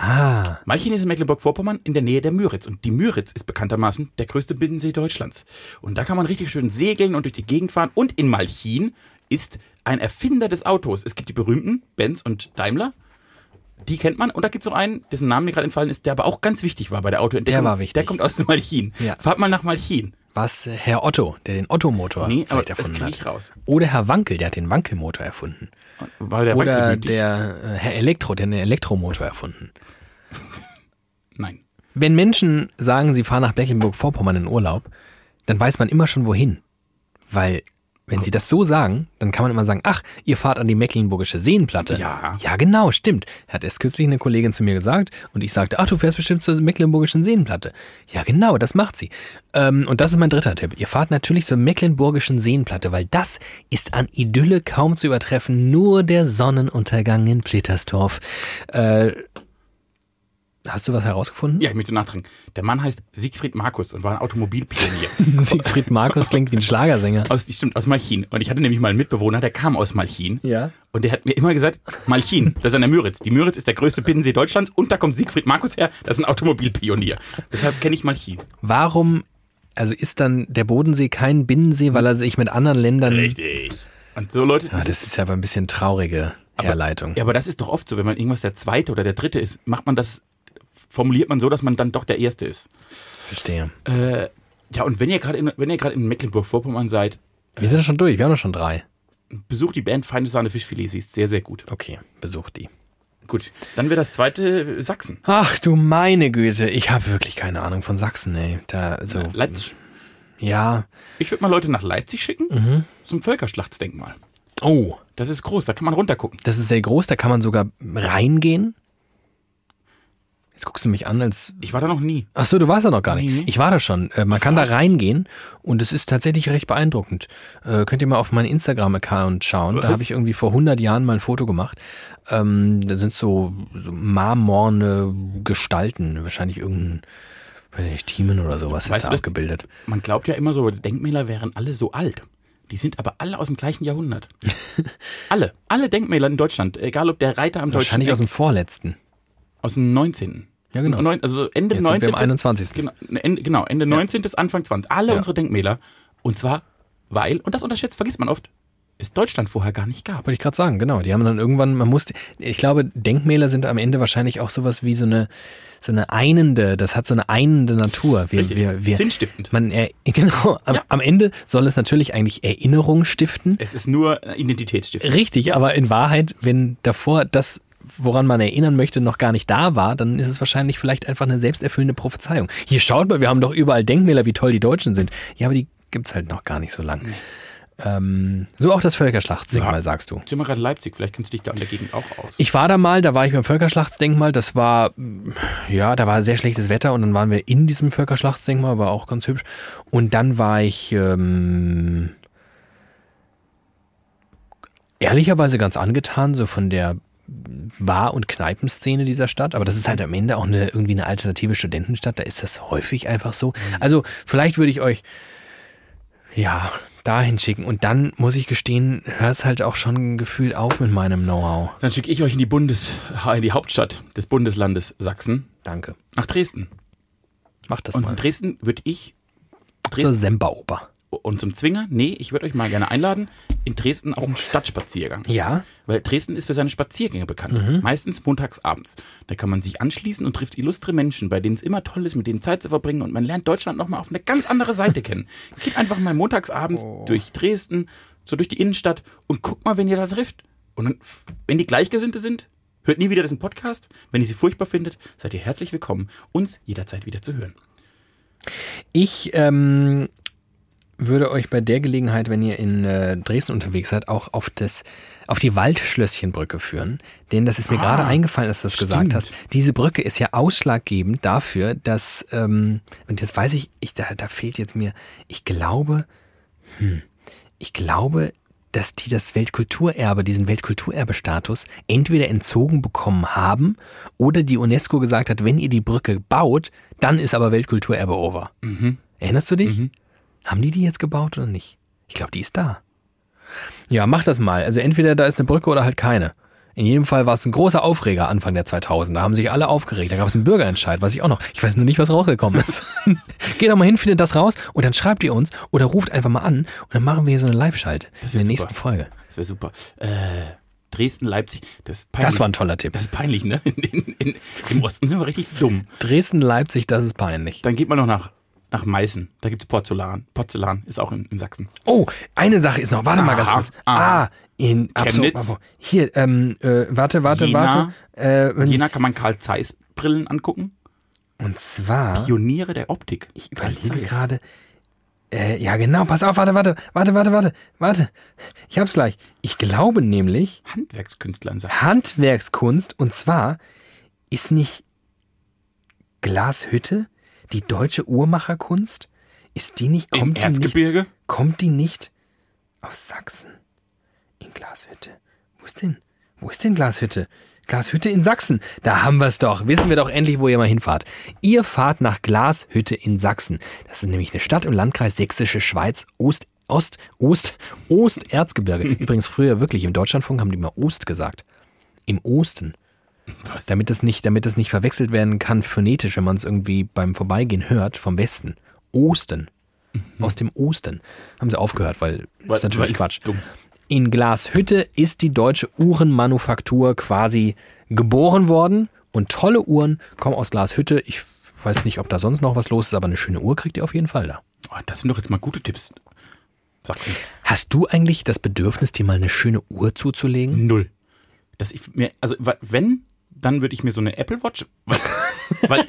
Ah, Malchin ist in Mecklenburg-Vorpommern in der Nähe der Müritz. Und die Müritz ist bekanntermaßen der größte Binnensee Deutschlands. Und da kann man richtig schön segeln und durch die Gegend fahren. Und in Malchin ist ein Erfinder des Autos. Es gibt die berühmten Benz und Daimler. Die kennt man. Und da gibt es noch einen, dessen Name mir gerade entfallen ist, der aber auch ganz wichtig war bei der Autoentdeckung. Der war wichtig. Der kommt aus Malchin. Ja. Fahrt mal nach Malchin. was Herr Otto, der den Otto-Motor Nee, aber vielleicht das erfunden kriege ich hat. raus. Oder Herr Wankel, der hat den Wankelmotor erfunden. War der Oder der äh, Herr Elektro, der den Elektromotor erfunden. Nein. Wenn Menschen sagen, sie fahren nach Mecklenburg-Vorpommern in Urlaub, dann weiß man immer schon wohin. Weil, wenn sie das so sagen, dann kann man immer sagen, ach, ihr fahrt an die Mecklenburgische Seenplatte. Ja. Ja, genau, stimmt. Hat erst kürzlich eine Kollegin zu mir gesagt und ich sagte, ach, du fährst bestimmt zur Mecklenburgischen Seenplatte. Ja, genau, das macht sie. Ähm, und das ist mein dritter Tipp. Ihr fahrt natürlich zur Mecklenburgischen Seenplatte, weil das ist an Idylle kaum zu übertreffen. Nur der Sonnenuntergang in Plittersdorf. Äh, Hast du was herausgefunden? Ja, ich möchte nachtragen. Der Mann heißt Siegfried Markus und war ein Automobilpionier. Siegfried Markus klingt wie ein Schlagersänger. aus, stimmt, aus Malchin. Und ich hatte nämlich mal einen Mitbewohner, der kam aus Malchin. Ja. Und der hat mir immer gesagt, Malchin, das ist an der Müritz. Die Müritz ist der größte Binnensee Deutschlands und da kommt Siegfried Markus her, das ist ein Automobilpionier. Deshalb kenne ich Malchin. Warum, also ist dann der Bodensee kein Binnensee, weil er sich mit anderen Ländern. Richtig. Und so Leute, Ja, das ist ja aber ein bisschen traurige Herleitung. Ja, aber das ist doch oft so, wenn man irgendwas der zweite oder der dritte ist, macht man das, formuliert man so, dass man dann doch der erste ist. Verstehe. Äh, ja, und wenn ihr gerade in, wenn ihr gerade in Mecklenburg-Vorpommern seid, Wir sind schon durch, wir haben doch schon drei. besucht die Band Feine Sahne Fischfilet, sie ist sehr, sehr gut. Okay, besuch die. Gut, dann wäre das zweite Sachsen. Ach du meine Güte, ich habe wirklich keine Ahnung von Sachsen, ey. Da, also, Leipzig. ja. Ich würde mal Leute nach Leipzig schicken, Mhm. zum Völkerschlachtsdenkmal. Oh, Das ist groß, da kann man runtergucken. das ist sehr groß, da kann man sogar reingehen. Jetzt guckst du mich an, als. Ich war da noch nie. Ach so, du warst da noch gar nicht. Nee. Ich war da schon. Äh, man kann Was? da reingehen und es ist tatsächlich recht beeindruckend. Äh, könnt ihr mal auf meinen Instagram-Account schauen. Da Was? habe ich irgendwie vor 100 Jahren mal ein Foto gemacht. Ähm, da sind so, so marmorne Gestalten, wahrscheinlich irgendein, weiß ich nicht, Thiemen oder sowas ist Weißt da du das? abgebildet. Man glaubt ja immer so, Denkmäler wären alle so alt. Die sind aber alle aus dem gleichen Jahrhundert. alle. Alle Denkmäler in Deutschland, egal ob der Reiter am deutschen Wahrscheinlich aus dem vorletzten. Aus dem 19. Ja, genau. Neun, also Ende Jetzt sind 19. wir am 21.. Genau, Ende, genau, Ende 19. bis Anfang 20. Alle Ja. unsere Denkmäler. Und zwar, weil, und das unterschätzt, vergisst man oft, es Deutschland vorher gar nicht gab. Wollte ich gerade sagen, genau. Die haben dann irgendwann, man musste, ich glaube, Denkmäler sind am Ende wahrscheinlich auch sowas wie so eine, so eine einende, das hat so eine einende Natur. Wir, Richtig. wir, wir, Sinnstiftend. Man, er, genau, am, Ja. am Ende soll es natürlich eigentlich Erinnerung stiften. Es ist nur äh, Identitätsstiftung. Richtig, aber in Wahrheit, wenn davor das, woran man erinnern möchte, noch gar nicht da war, dann ist es wahrscheinlich vielleicht einfach eine selbsterfüllende Prophezeiung. Hier schaut mal, wir haben doch überall Denkmäler, wie toll die Deutschen sind. Ja, aber die gibt's halt noch gar nicht so lang. Ähm, so auch das Völkerschlachtsdenkmal, Ja. sagst du. Bin mal gerade in Leipzig, vielleicht kennst du dich da in der Gegend auch aus. Ich war da mal, da war ich beim Völkerschlachtsdenkmal, das war, ja, da war sehr schlechtes Wetter und dann waren wir in diesem Völkerschlachtsdenkmal, war auch ganz hübsch. Und dann war ich, ähm, ehrlicherweise ganz angetan, so von der Bar- und Kneipenszene dieser Stadt, aber das ist halt am Ende auch eine, irgendwie eine alternative Studentenstadt, da ist das häufig einfach so. Also vielleicht würde ich euch, ja, dahin schicken und dann muss ich gestehen, hört es halt auch schon gefühlt auf mit meinem Know-how. Dann schicke ich euch in die Bundes, in die Hauptstadt des Bundeslandes Sachsen, Danke. nach Dresden. Mach das Und mal. in Dresden würde ich Zur Dresden Semperoper. Und zum Zwinger, nee, ich würde euch mal gerne einladen, in Dresden auf einen Stadtspaziergang. Ja? Weil Dresden ist für seine Spaziergänge bekannt. Meistens montags abends. Da kann man sich anschließen und trifft illustre Menschen, bei denen es immer toll ist, mit denen Zeit zu verbringen und man lernt Deutschland nochmal auf eine ganz andere Seite kennen. Geht einfach mal montagsabends durch Dresden, so durch die Innenstadt und guckt mal, wen ihr da trifft. Und dann, wenn die Gleichgesinnte sind, hört nie wieder diesen Podcast. Wenn ihr sie furchtbar findet, seid ihr herzlich willkommen, uns jederzeit wieder zu hören. Ich ähm, würde euch bei der Gelegenheit, wenn ihr in äh, Dresden unterwegs seid, auch auf das auf die Waldschlösschenbrücke führen. Denn das ist mir Ah, gerade eingefallen, dass du das gesagt stimmt. hast. Diese Brücke ist ja ausschlaggebend dafür, dass, ähm, und jetzt weiß ich, ich da, da fehlt jetzt mir, ich glaube, hm, ich glaube, dass die das Weltkulturerbe, diesen Weltkulturerbestatus entweder entzogen bekommen haben oder die UNESCO gesagt hat, wenn ihr die Brücke baut, dann ist aber Weltkulturerbe over. Erinnerst du dich? Haben die die jetzt gebaut oder nicht? Ich glaube, die ist da. Ja, mach das mal. Also entweder da ist eine Brücke oder halt keine. In jedem Fall war es ein großer Aufreger Anfang der 2000. Da haben sich alle aufgeregt. Da gab es einen Bürgerentscheid, weiß ich auch noch. Ich weiß nur nicht, was rausgekommen ist. Geht doch mal hin, findet das raus und dann schreibt ihr uns oder ruft einfach mal an und dann machen wir hier so eine Live-Schalte in der super. nächsten Folge. Das wäre super. Äh, Dresden, Leipzig, das ist peinlich. Das war ein toller Tipp. Das ist peinlich, ne? In, in, in, Im Osten sind wir richtig dumm. Dresden, Leipzig, das ist peinlich. Dann geht man noch nach, nach Meißen. Da gibt's Porzellan. Porzellan ist auch in, in Sachsen. Oh, eine Sache ist noch. Warte mal ganz Ah, kurz. ah. Ah, in Chemnitz. Absolut. Hier, ähm, äh, warte, warte, Jena. warte. Äh, In Jena kann man Karl Zeiss Brillen angucken. und zwar. Pioniere der Optik. Ich überlege gerade. Äh, ja, genau, pass auf, warte, warte, warte, warte, warte, warte. Ich hab's gleich. Ich glaube nämlich, Handwerkskünstler in Sachsen. Handwerkskunst, und zwar ist nicht Glashütte die deutsche Uhrmacherkunst? Ist die nicht, Im kommt die nicht, Erzgebirge. kommt die nicht aus Sachsen? In Glashütte. Wo ist denn? Wo ist denn Glashütte? Glashütte in Sachsen. Da haben wir es doch. Wissen wir doch endlich, wo ihr mal hinfahrt. Ihr fahrt nach Glashütte in Sachsen. Das ist nämlich eine Stadt im Landkreis Sächsische Schweiz, Ost, Ost, Ost, Osterzgebirge. Übrigens früher wirklich im Deutschlandfunk haben die mal Ost gesagt. Im Osten. Was? Damit es nicht, damit es nicht verwechselt werden kann phonetisch, wenn man es irgendwie beim Vorbeigehen hört, vom Westen. Osten. Aus dem Osten. Haben sie aufgehört, weil, Weil- ist natürlich weil Quatsch. ist. In Glashütte ist die deutsche Uhrenmanufaktur quasi geboren worden und tolle Uhren kommen aus Glashütte. Ich weiß nicht, ob da sonst noch was los ist, aber eine schöne Uhr kriegt ihr auf jeden Fall da. Oh, das sind doch jetzt mal gute Tipps. Hast du eigentlich das Bedürfnis, dir mal eine schöne Uhr zuzulegen? Null. Dass ich mir, also wenn, dann würde ich mir so eine Apple Watch, weil, weil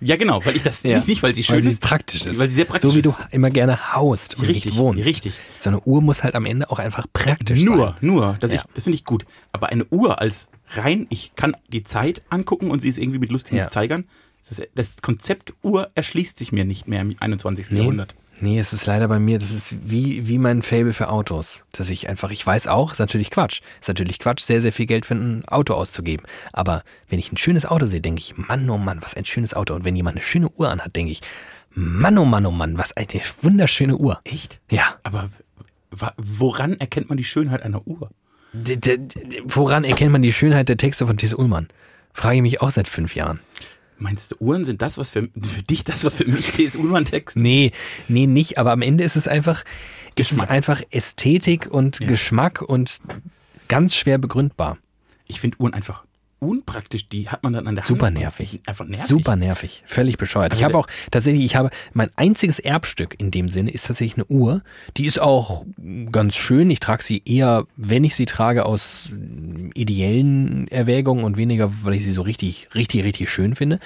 ja genau, weil ich das Ja. nicht, weil sie schön Weil sie ist, praktisch ist. weil sie sehr praktisch So wie du ist. immer gerne haust und Richtig, wohnst. richtig. So eine Uhr muss halt am Ende auch einfach praktisch Nur, sein. nur, das, Ja. das finde ich gut. Aber eine Uhr als rein, ich kann die Zeit angucken und sie ist irgendwie mit lustigen Ja. Zeigern. Das, das Konzept Uhr erschließt sich mir nicht mehr im 21. Nee, Jahrhundert. Nee, es ist leider bei mir, das ist wie, wie mein Fable für Autos. Dass ich einfach, ich weiß auch, ist natürlich Quatsch. Ist natürlich Quatsch, sehr, sehr viel Geld für ein Auto auszugeben. Aber wenn ich ein schönes Auto sehe, denke ich, Mann, oh Mann, was ein schönes Auto. Und wenn jemand eine schöne Uhr anhat, denke ich, Mann, oh Mann, oh Mann, was eine wunderschöne Uhr. Echt? Ja. Aber woran erkennt man die Schönheit einer Uhr? D woran erkennt man die Schönheit der Texte von T.S. Ullmann? Frage ich mich auch seit fünf Jahren. Meinst du, Uhren sind das, was für, für dich das, was für mich T.S. Ullmann-Text? Nee, nee, nicht. Aber am Ende ist es einfach, ist es einfach Ästhetik und Ja. Geschmack und ganz schwer begründbar. Ich finde Uhren einfach unpraktisch. Die hat man dann an der Hand. Super nervig. Einfach nervig. Super nervig. Völlig bescheuert. Also ich habe auch tatsächlich, ich habe mein einziges Erbstück in dem Sinne ist tatsächlich eine Uhr. Die ist auch ganz schön. Ich trage sie eher, wenn ich sie trage, aus ideellen Erwägungen und weniger, weil ich sie so richtig, richtig, richtig schön finde.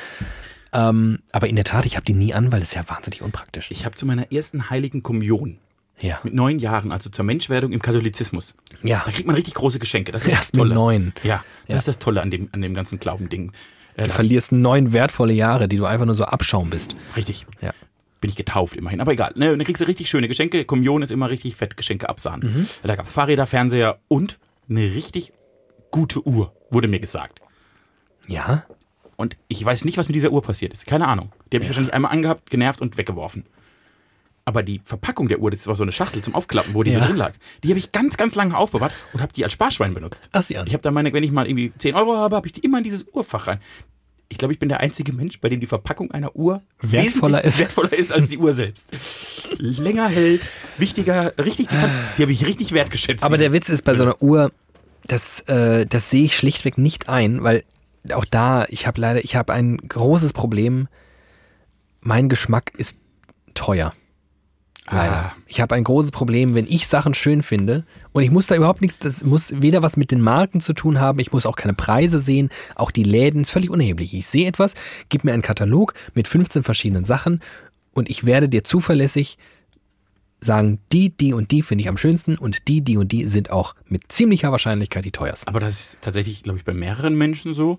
Ähm, aber in der Tat, ich habe die nie an, weil es ja wahnsinnig unpraktisch ist. Ich habe zu meiner ersten heiligen Kommunion Ja. mit neun Jahren, also zur Menschwerdung im Katholizismus. Ja. Da kriegt man richtig große Geschenke. Das ist Erst das Tolle. mit neun. Ja, das Ja. ist das Tolle an dem, an dem ganzen Glaubending. Äh, Du verlierst neun wertvolle Jahre, die du einfach nur so Abschaum bist. richtig. Ja. Bin ich getauft immerhin. Aber egal. Ne, dann kriegst du richtig schöne Geschenke. Kommunion ist immer richtig fett Geschenke absahen. Mhm. Da gab's Fahrräder, Fernseher und eine richtig gute Uhr, wurde mir gesagt. Ja? Und ich weiß nicht, was mit dieser Uhr passiert ist. Keine Ahnung. Die habe ich wahrscheinlich einmal angehabt, genervt und weggeworfen. Aber die Verpackung der Uhr, das war so eine Schachtel zum Aufklappen, wo die Ja. so drin lag, die habe ich ganz, ganz lange aufbewahrt und habe die als Sparschwein benutzt. Ach, an. Ich habe da meine, wenn ich mal irgendwie 10 Euro habe, habe ich die immer in dieses Uhrfach rein. Ich glaube, ich bin der einzige Mensch, bei dem die Verpackung einer Uhr Wertvoller ist. wertvoller ist als die Uhr selbst. Länger hält, wichtiger, richtig, die, die habe ich richtig wertgeschätzt. Aber der Witz ist bei so einer Uhr, das, äh, das sehe ich schlichtweg nicht ein, weil auch da, ich habe leider, ich habe ein großes Problem. Mein Geschmack ist teuer. Leider. Ah. Ich habe ein großes Problem, wenn ich Sachen schön finde und ich muss da überhaupt nichts, das muss weder was mit den Marken zu tun haben, ich muss auch keine Preise sehen, auch die Läden, ist völlig unerheblich. Ich sehe etwas, gib mir einen Katalog mit 15 verschiedenen Sachen und ich werde dir zuverlässig sagen, die, die und die finde ich am schönsten und die, die und die sind auch mit ziemlicher Wahrscheinlichkeit die teuersten. Aber das ist tatsächlich, glaube ich, bei mehreren Menschen so,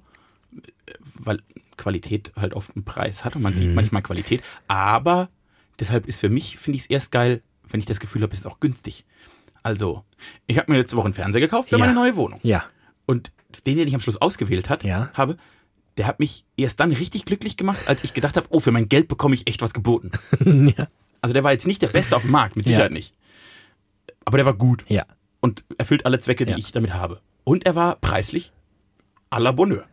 weil Qualität halt oft einen Preis hat und man Mhm. sieht manchmal Qualität. Aber deshalb ist für mich, finde ich es erst geil, wenn ich das Gefühl habe, es ist auch günstig. Also, ich habe mir letzte Woche einen Fernseher gekauft für Ja. meine neue Wohnung. Ja. Und den, den ich am Schluss ausgewählt hat, Ja. habe, der hat mich erst dann richtig glücklich gemacht, als ich gedacht habe, oh, für mein Geld bekomme ich echt was geboten. ja. Also der war jetzt nicht der Beste auf dem Markt, mit Ja. Sicherheit nicht. Aber der war gut Ja. und erfüllt alle Zwecke, die Ja. ich damit habe. Und er war preislich à la Bonheur.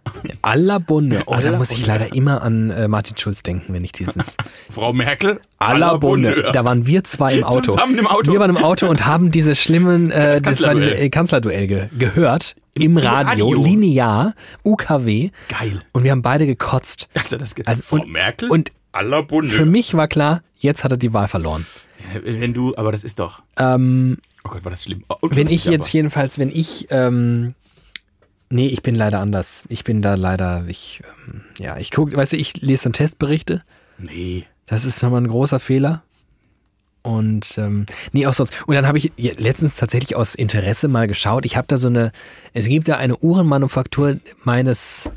À la Bonne. Oh, À da muss ich leider immer an äh, Martin Schulz denken, wenn ich dieses Frau Merkel, à la Bonne. Da waren wir zwei im Auto. Zusammen im Auto. Wir waren im Auto und haben diese schlimmen, äh, Das das war diese Kanzlerduell. äh, Kanzlerduell ge gehört. Im, Im Radio, Radio. linear, UKW. Geil. Und wir haben beide gekotzt. Also das geht. Also, Frau und- Merkel und à la Bonne. Für mich war klar, jetzt hat er die Wahl verloren. Wenn du, aber das ist doch. Ähm, Oh Gott, war das schlimm. Oh, wenn ich jetzt aber. jedenfalls, wenn ich, ähm, nee, ich bin leider anders. Ich bin da leider, ich, ähm, ja, ich gucke, weißt du, ich lese dann Testberichte. Nee. Das ist nochmal ein großer Fehler. Und ähm, nee, auch sonst. Und dann habe ich letztens tatsächlich aus Interesse mal geschaut. Ich habe da so eine, es gibt da eine Uhrenmanufaktur meines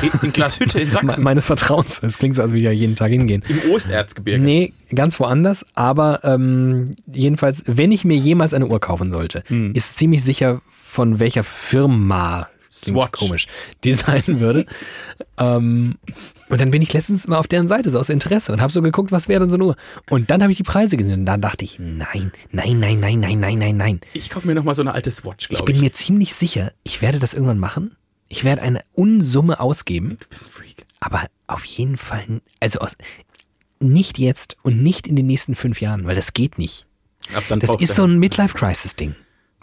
In, in Glashütte in Sachsen. meines Vertrauens. Das klingt so, als würde ich ja jeden Tag hingehen. Im Osterzgebirge. Nee, ganz woanders. Aber ähm, jedenfalls, wenn ich mir jemals eine Uhr kaufen sollte, Hm. ist ziemlich sicher von welcher Firma Swatch. komisch, designen würde. ähm, und dann bin ich letztens mal auf deren Seite so aus Interesse und habe so geguckt, was wäre denn so eine Uhr. Und dann habe ich die Preise gesehen und dann dachte ich, nein, nein, nein, nein, nein, nein, nein, nein. Ich kaufe mir nochmal so eine alte Swatch, Ich glaube bin ich. mir ziemlich sicher, ich werde das irgendwann machen. Ich werde eine Unsumme ausgeben, Du bist ein Freak. aber auf jeden Fall, also aus, nicht jetzt und nicht in den nächsten fünf Jahren, weil das geht nicht. Ab dann Das ist so ein Midlife-Crisis-Ding.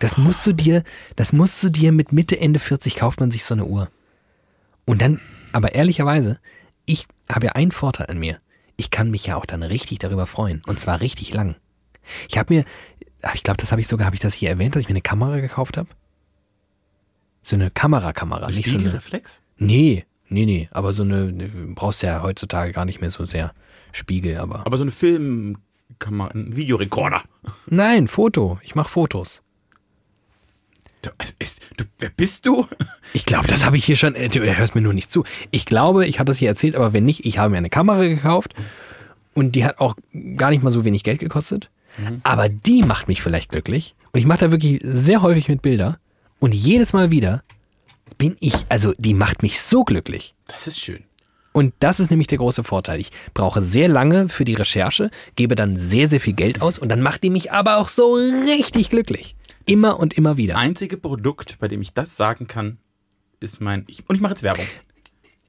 Das musst du dir, das musst du dir mit Mitte, Ende 40 kauft man sich so eine Uhr. Und dann, aber ehrlicherweise, ich habe ja einen Vorteil an mir. Ich kann mich ja auch dann richtig darüber freuen. Und zwar richtig lang. Ich habe mir, ich glaube, das habe ich sogar, habe ich das hier erwähnt, dass ich mir eine Kamera gekauft habe? So eine Kamerakamera, nicht so eine. Spiegelreflex? Nee, nee, nee. Aber so eine, du brauchst ja heutzutage gar nicht mehr so sehr Spiegel, aber. Aber so eine Filmkamera, ein Videorekorder. Nein, Foto. Ich mache Fotos. Du, ist, du, wer bist du? Ich glaube, das habe ich hier schon. äh, Du hörst mir nur nicht zu. Ich glaube, ich habe das hier erzählt, aber wenn nicht, ich habe mir eine Kamera gekauft und die hat auch gar nicht mal so wenig Geld gekostet. Aber die macht mich vielleicht glücklich. Und ich mache da wirklich sehr häufig mit Bilder. Und jedes Mal wieder bin ich, also die macht mich so glücklich. Das ist schön. Und das ist nämlich der große Vorteil. Ich brauche sehr lange für die Recherche, gebe dann sehr, sehr viel Geld aus und dann macht die mich aber auch so richtig glücklich. Immer und immer wieder. Einzige Produkt, bei dem ich das sagen kann, ist mein. Ich, und ich mache jetzt Werbung.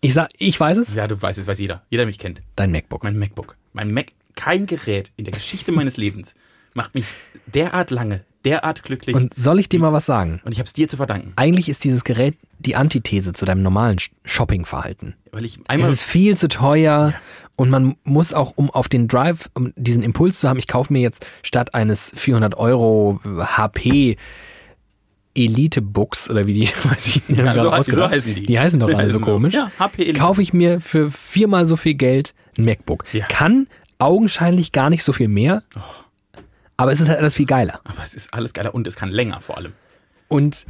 Ich sag, ich weiß es, Ja, du weißt es, weiß jeder. Jeder der mich kennt. dein MacBook. Mein MacBook. Mein Mac. Kein Gerät in der Geschichte meines Lebens macht mich derart lange, derart glücklich. Und, Und soll ich dir mal was sagen? ich habe es dir zu verdanken. Eigentlich ist dieses Gerät die Antithese zu deinem normalen Sh- Shoppingverhalten. Weil ich Es einmal. ist viel zu teuer und man muss auch, um auf den Drive, um diesen Impuls zu haben, ich kaufe mir jetzt statt eines 400 Euro HP Elite Books oder wie die, weiß ich nicht, Ja, so, so heißen die. Die heißen doch alle so komisch. Ja, HP Elite. Kaufe ich mir für viermal so viel Geld ein MacBook. Ja. Kann augenscheinlich gar nicht so viel mehr, aber es ist halt alles viel geiler. Aber es ist alles geiler und es kann länger vor allem. Und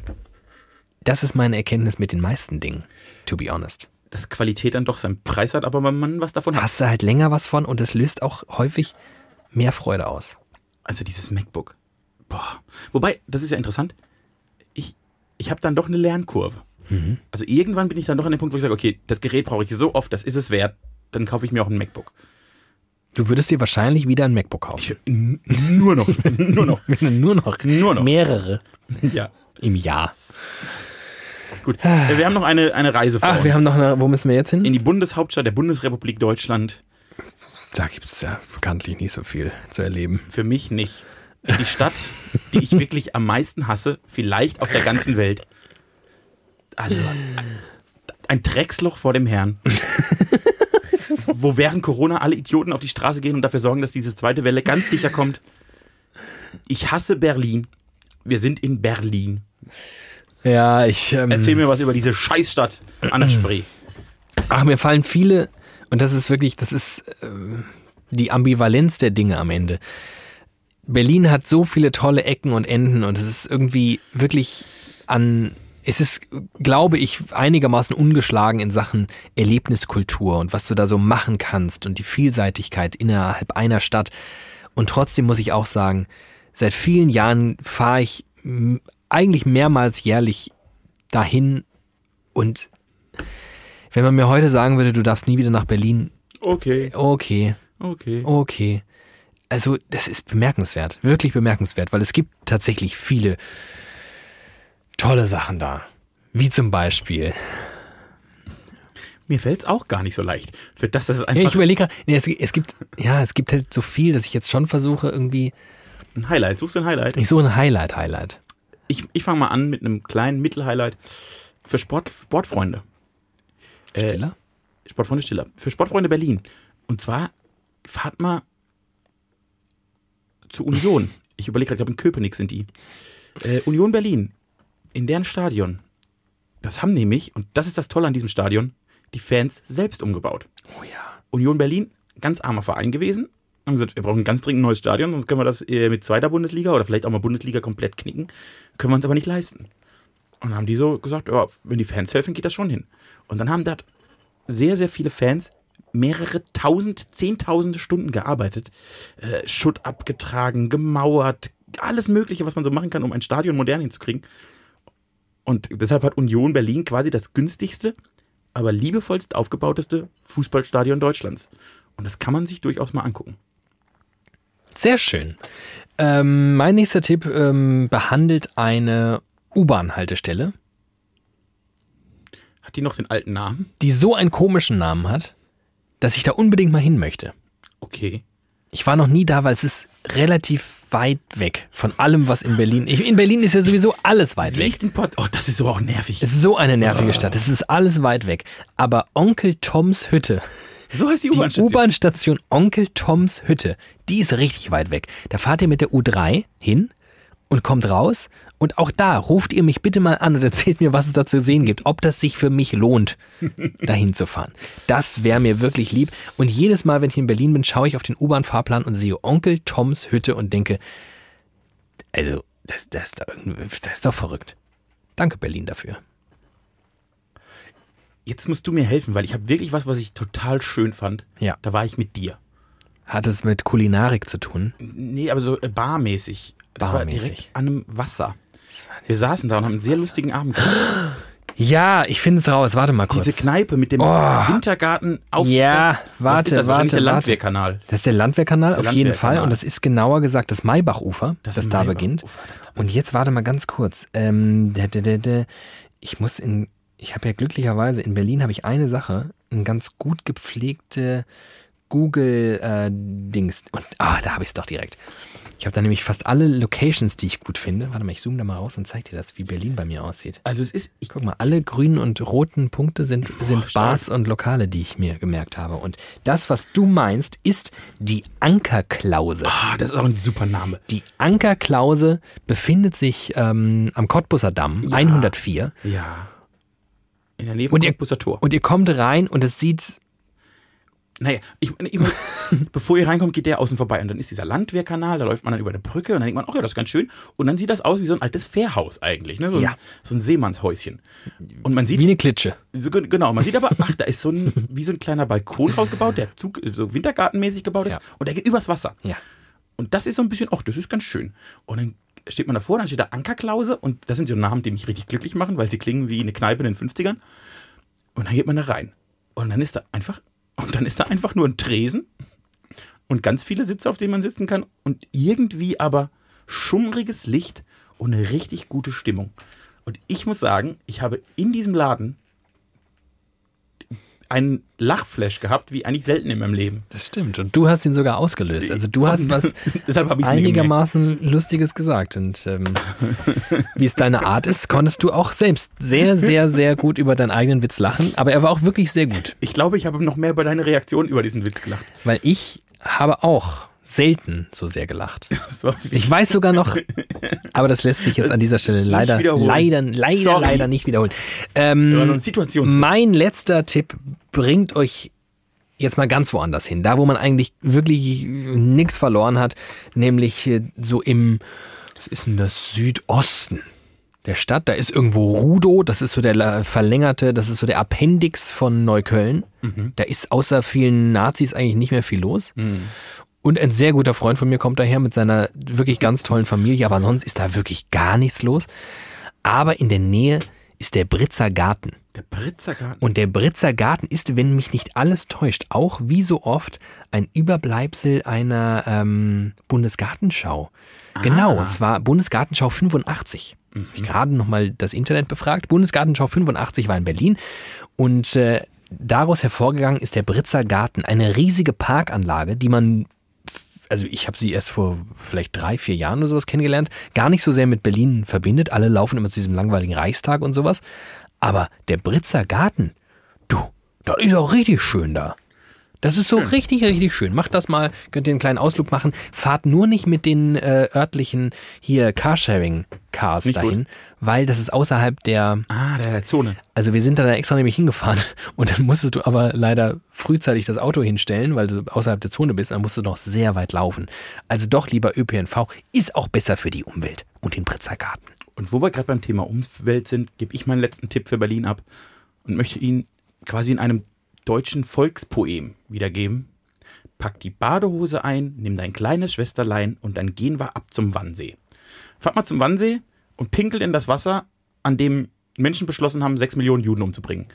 das ist meine Erkenntnis mit den meisten Dingen, to be honest. Dass Qualität dann doch seinen Preis hat, aber man was davon hat. Hast du halt länger was von und es löst auch häufig mehr Freude aus. Also dieses MacBook. Boah. Wobei, das ist ja interessant. Ich, ich habe dann doch eine Lernkurve. Mhm. Also irgendwann bin ich dann doch an dem Punkt, wo ich sage, okay, das Gerät brauche ich so oft, das ist es wert. Dann kaufe ich mir auch ein MacBook. Du würdest dir wahrscheinlich wieder ein MacBook kaufen. Ich, nur noch, nur noch. Nur noch, Nur noch. mehrere Ja, im Jahr. gut. Äh, Wir haben noch eine, eine Reise vor Ach, uns. wir haben noch eine, wo müssen wir jetzt hin? in die Bundeshauptstadt der Bundesrepublik Deutschland. Da gibt es ja bekanntlich nicht so viel zu erleben. Für mich nicht. Die Stadt, die ich wirklich am meisten hasse, vielleicht auf der ganzen Welt. Also ein, ein Drecksloch vor dem Herrn. wo während Corona alle Idioten auf die Straße gehen und dafür sorgen, dass diese zweite Welle ganz sicher kommt. Ich hasse Berlin. Wir sind in Berlin. Ja, ich. Ähm, Erzähl mir was über diese Scheißstadt an der Spree. Ach, mir fallen viele, und das ist wirklich, das ist ähm, die Ambivalenz der Dinge am Ende. Berlin hat so viele tolle Ecken und Enden und es ist irgendwie wirklich an, es ist, glaube ich, einigermaßen ungeschlagen in Sachen Erlebniskultur und was du da so machen kannst und die Vielseitigkeit innerhalb einer Stadt. Und trotzdem muss ich auch sagen, seit vielen Jahren fahre ich eigentlich mehrmals jährlich dahin und wenn man mir heute sagen würde, du darfst nie wieder nach Berlin, Okay, okay, okay. okay. Also, das ist bemerkenswert, wirklich bemerkenswert, weil es gibt tatsächlich viele tolle Sachen da. Wie zum Beispiel. Mir fällt's auch gar nicht so leicht. Für das, dass es Ja, einfach ich überlege gerade, nee, es, es gibt, ja, es gibt halt so viel, dass ich jetzt schon versuche, irgendwie. ein Highlight. Suchst du ein Highlight? Ich suche ein Highlight, Highlight. Ich, ich fange mal an mit einem kleinen Mittelhighlight für Sport, Sportfreunde. Äh, Stiller? Sportfreunde Stiller. Für Sportfreunde Berlin. Und zwar fahrt mal zur Union. Ich überlege gerade, ich glaube in Köpenick sind die. Äh, Union Berlin. In deren Stadion. Das haben nämlich, und das ist das Tolle an diesem Stadion, die Fans selbst umgebaut. Oh ja. Union Berlin, ganz armer Verein gewesen. Haben gesagt, wir brauchen ein ganz dringend neues Stadion, sonst können wir das äh, mit zweiter Bundesliga oder vielleicht auch mal Bundesliga komplett knicken. Können wir uns aber nicht leisten. Und dann haben die so gesagt, ja, wenn die Fans helfen, geht das schon hin. Und dann haben dort sehr, sehr viele Fans mehrere tausend, zehntausende Stunden gearbeitet, äh, Schutt abgetragen, gemauert, alles Mögliche, was man so machen kann, um ein Stadion modern hinzukriegen. Und deshalb hat Union Berlin quasi das günstigste, aber liebevollst aufgebauteste Fußballstadion Deutschlands. Und das kann man sich durchaus mal angucken. Sehr schön. Ähm, mein nächster Tipp ähm, behandelt eine U-Bahn-Haltestelle, Hat die noch den alten Namen? die so einen komischen Namen hat, dass ich da unbedingt mal hin möchte. Okay. Ich war noch nie da, weil es ist relativ weit weg von allem, was in Berlin. Ich, in Berlin ist ja sowieso alles weit weg. Siehst den Port. Oh, das ist so auch nervig. Es ist so eine nervige Stadt. Es ist alles weit weg. Aber Onkel Toms Hütte, So heißt die die U-Bahn-Station. U-Bahn-Station Onkel Toms Hütte, die ist richtig weit weg. Da fahrt ihr mit der U3 hin und kommt raus. Und auch da ruft ihr mich bitte mal an und erzählt mir, was es da zu sehen gibt. Ob das sich für mich lohnt, dahin zu fahren. Das wäre mir wirklich lieb. Und jedes Mal, wenn ich in Berlin bin, schaue ich auf den U-Bahn-Fahrplan und sehe Onkel Toms Hütte und denke, also, das, das, ist doch irgendwie- das ist doch verrückt. Danke, Berlin, dafür. Jetzt musst du mir helfen, weil ich habe wirklich was, was ich total schön fand. Ja. Da war ich mit dir. Hat es mit Kulinarik zu tun? Nee, aber so äh, barmäßig. Das war Barmäßig. direkt an einem Wasser. Wir saßen da und haben einen sehr lustigen Abend gehabt. Ja, ich finde es raus. Warte mal kurz. Diese Kneipe mit dem Oh. Wintergarten auf Ja, das, warte, das? Warte, der warte. Landwehrkanal. Das ist der Landwehrkanal ist auf der jeden. Fall und das ist genauer gesagt das Maybachufer, das, Das da Maybachufer, beginnt. das da Und jetzt warte mal ganz kurz. Ähm, der, der, der, der, ich muss in, ich habe ja glücklicherweise in Berlin habe ich eine Sache, ein ganz gut gepflegte Google äh, Dings und ah, da habe ich es doch direkt. Ich habe da nämlich fast alle Locations, die ich gut finde. Warte mal, ich zoome da mal raus und zeig dir das, wie Berlin bei mir aussieht. Also es ist, ich, Guck mal, alle grünen und roten Punkte sind, sind stark. Bars und Lokale, die ich mir gemerkt habe. Und das, was du meinst, ist die Ankerklause. ah, das ist auch ein super Name. Die Ankerklause befindet sich ähm, am Cottbusser Damm, Ja. 104. Ja. In der Nähe vom Und ihr, Cottbusser Tor. und ihr kommt rein und es sieht, Naja, ich, ich, bevor ihr reinkommt, geht der außen vorbei. Und dann ist dieser Landwehrkanal, da läuft man dann über eine Brücke und dann denkt man, ach ja, das ist ganz schön. Und dann sieht das aus wie so ein altes Fährhaus eigentlich, ne? So, Ja. ein, so ein Seemannshäuschen. Und man sieht, wie eine Klitsche. so, ge- genau, man sieht aber, ach, da ist so ein, wie so ein kleiner Balkon rausgebaut, der Zug, so wintergartenmäßig gebaut ist. Ja. Und der geht übers Wasser. Ja. Und das ist so ein bisschen, ach, das ist ganz schön. Und dann steht man davor, dann steht da Ankerklause und das sind so Namen, die mich richtig glücklich machen, weil sie klingen wie eine Kneipe in den 50ern. Und dann geht man da rein. Und dann ist da einfach, und dann ist da einfach nur ein Tresen und ganz viele Sitze, auf denen man sitzen kann und irgendwie aber schummriges Licht und eine richtig gute Stimmung. Und ich muss sagen, ich habe in diesem Laden einen Lachflash gehabt, wie eigentlich selten in meinem Leben. Das stimmt. Und du hast ihn sogar ausgelöst. Also du hast was einigermaßen Lustiges gesagt. Und ähm, wie es deine Art ist, konntest du auch selbst sehr, sehr, sehr gut über deinen eigenen Witz lachen. Aber er war auch wirklich sehr gut. Ich glaube, ich habe noch mehr über deine Reaktion über diesen Witz gelacht. Weil ich habe auch selten so sehr gelacht. Ich weiß sogar noch, aber das lässt sich jetzt an dieser Stelle leider, leider, leider, Sorry. leider nicht wiederholen. So Ähm, mein letzter Tipp bringt euch jetzt mal ganz woanders hin. Da, wo man eigentlich wirklich nichts verloren hat, nämlich äh, so im, was ist denn das, Südosten der Stadt. Da ist irgendwo Rudow, das ist so der verlängerte, das ist so der Appendix von Neukölln. Da ist außer vielen Nazis eigentlich nicht mehr viel los. Und ein sehr guter Freund von mir kommt daher mit seiner wirklich ganz tollen Familie, aber sonst ist da wirklich gar nichts los. Aber in der Nähe ist der Britzer Garten. Der Britzergarten. Und der Britzer Garten ist, wenn mich nicht alles täuscht, auch wie so oft ein Überbleibsel einer ähm, Bundesgartenschau. Genau, und zwar Bundesgartenschau 85. Hab Ich gerade nochmal das Internet befragt. Bundesgartenschau 85 war in Berlin und äh, daraus hervorgegangen ist der Britzer Garten, eine riesige Parkanlage, die man also ich habe sie erst vor vielleicht drei, vier Jahren oder sowas kennengelernt, gar nicht so sehr mit Berlin verbindet. Alle laufen immer zu diesem langweiligen Reichstag und sowas. Aber der Britzer Garten, du, das ist auch richtig schön da. Das ist so richtig, richtig schön. Macht das mal, könnt ihr einen kleinen Ausflug machen. Fahrt nur nicht mit den äh, örtlichen hier Carsharing-Cars dahin, weil das ist außerhalb der, ah, der Zone. also wir sind da extra nämlich hingefahren und dann musstest du aber leider frühzeitig das Auto hinstellen, weil du außerhalb der Zone bist, dann musst du noch sehr weit laufen. Also doch lieber ÖPNV, ist auch besser für die Umwelt und den Britzer Garten. Und wo wir gerade beim Thema Umwelt sind, gebe ich meinen letzten Tipp für Berlin ab und möchte ihn quasi in einem deutschen Volkspoem wiedergeben. Pack die Badehose ein, nimm dein kleines Schwesterlein und dann gehen wir ab zum Wannsee. Fahrt mal zum Wannsee und pinkelt in das Wasser, an dem Menschen beschlossen haben, sechs Millionen Juden umzubringen.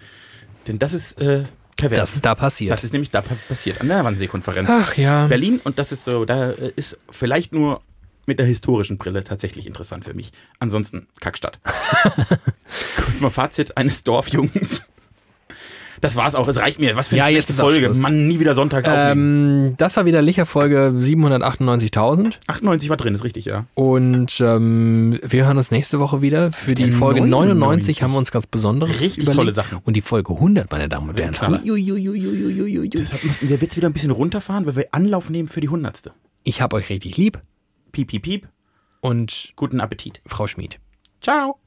Denn das ist äh, pervers. Das ist da passiert. Das ist nämlich da pa- passiert, an der Wannsee-Konferenz. Ach ja. Berlin, und das ist so, da äh, ist vielleicht nur mit der historischen Brille tatsächlich interessant für mich. Ansonsten Kackstadt. Kurz mal Fazit eines Dorfjungens. Das war's auch, es reicht mir. Was für eine Ja, jetzt Folge. Mann, nie wieder sonntags. Ähm, das war wieder Licher-Folge 798.000. 98 war drin, ist richtig, ja. Und ähm, wir hören uns nächste Woche wieder. Für die Der Folge 99, 99 haben wir uns ganz Besonderes Richtig überlegt. tolle Sachen. Und die Folge 100, meine Damen und Herren. Deshalb müssen wir jetzt wieder ein bisschen runterfahren, weil wir Anlauf nehmen für die hundertste. Ich hab euch richtig lieb. Piep, piep, piep. Und Guten Appetit. Frau Schmid. Ciao.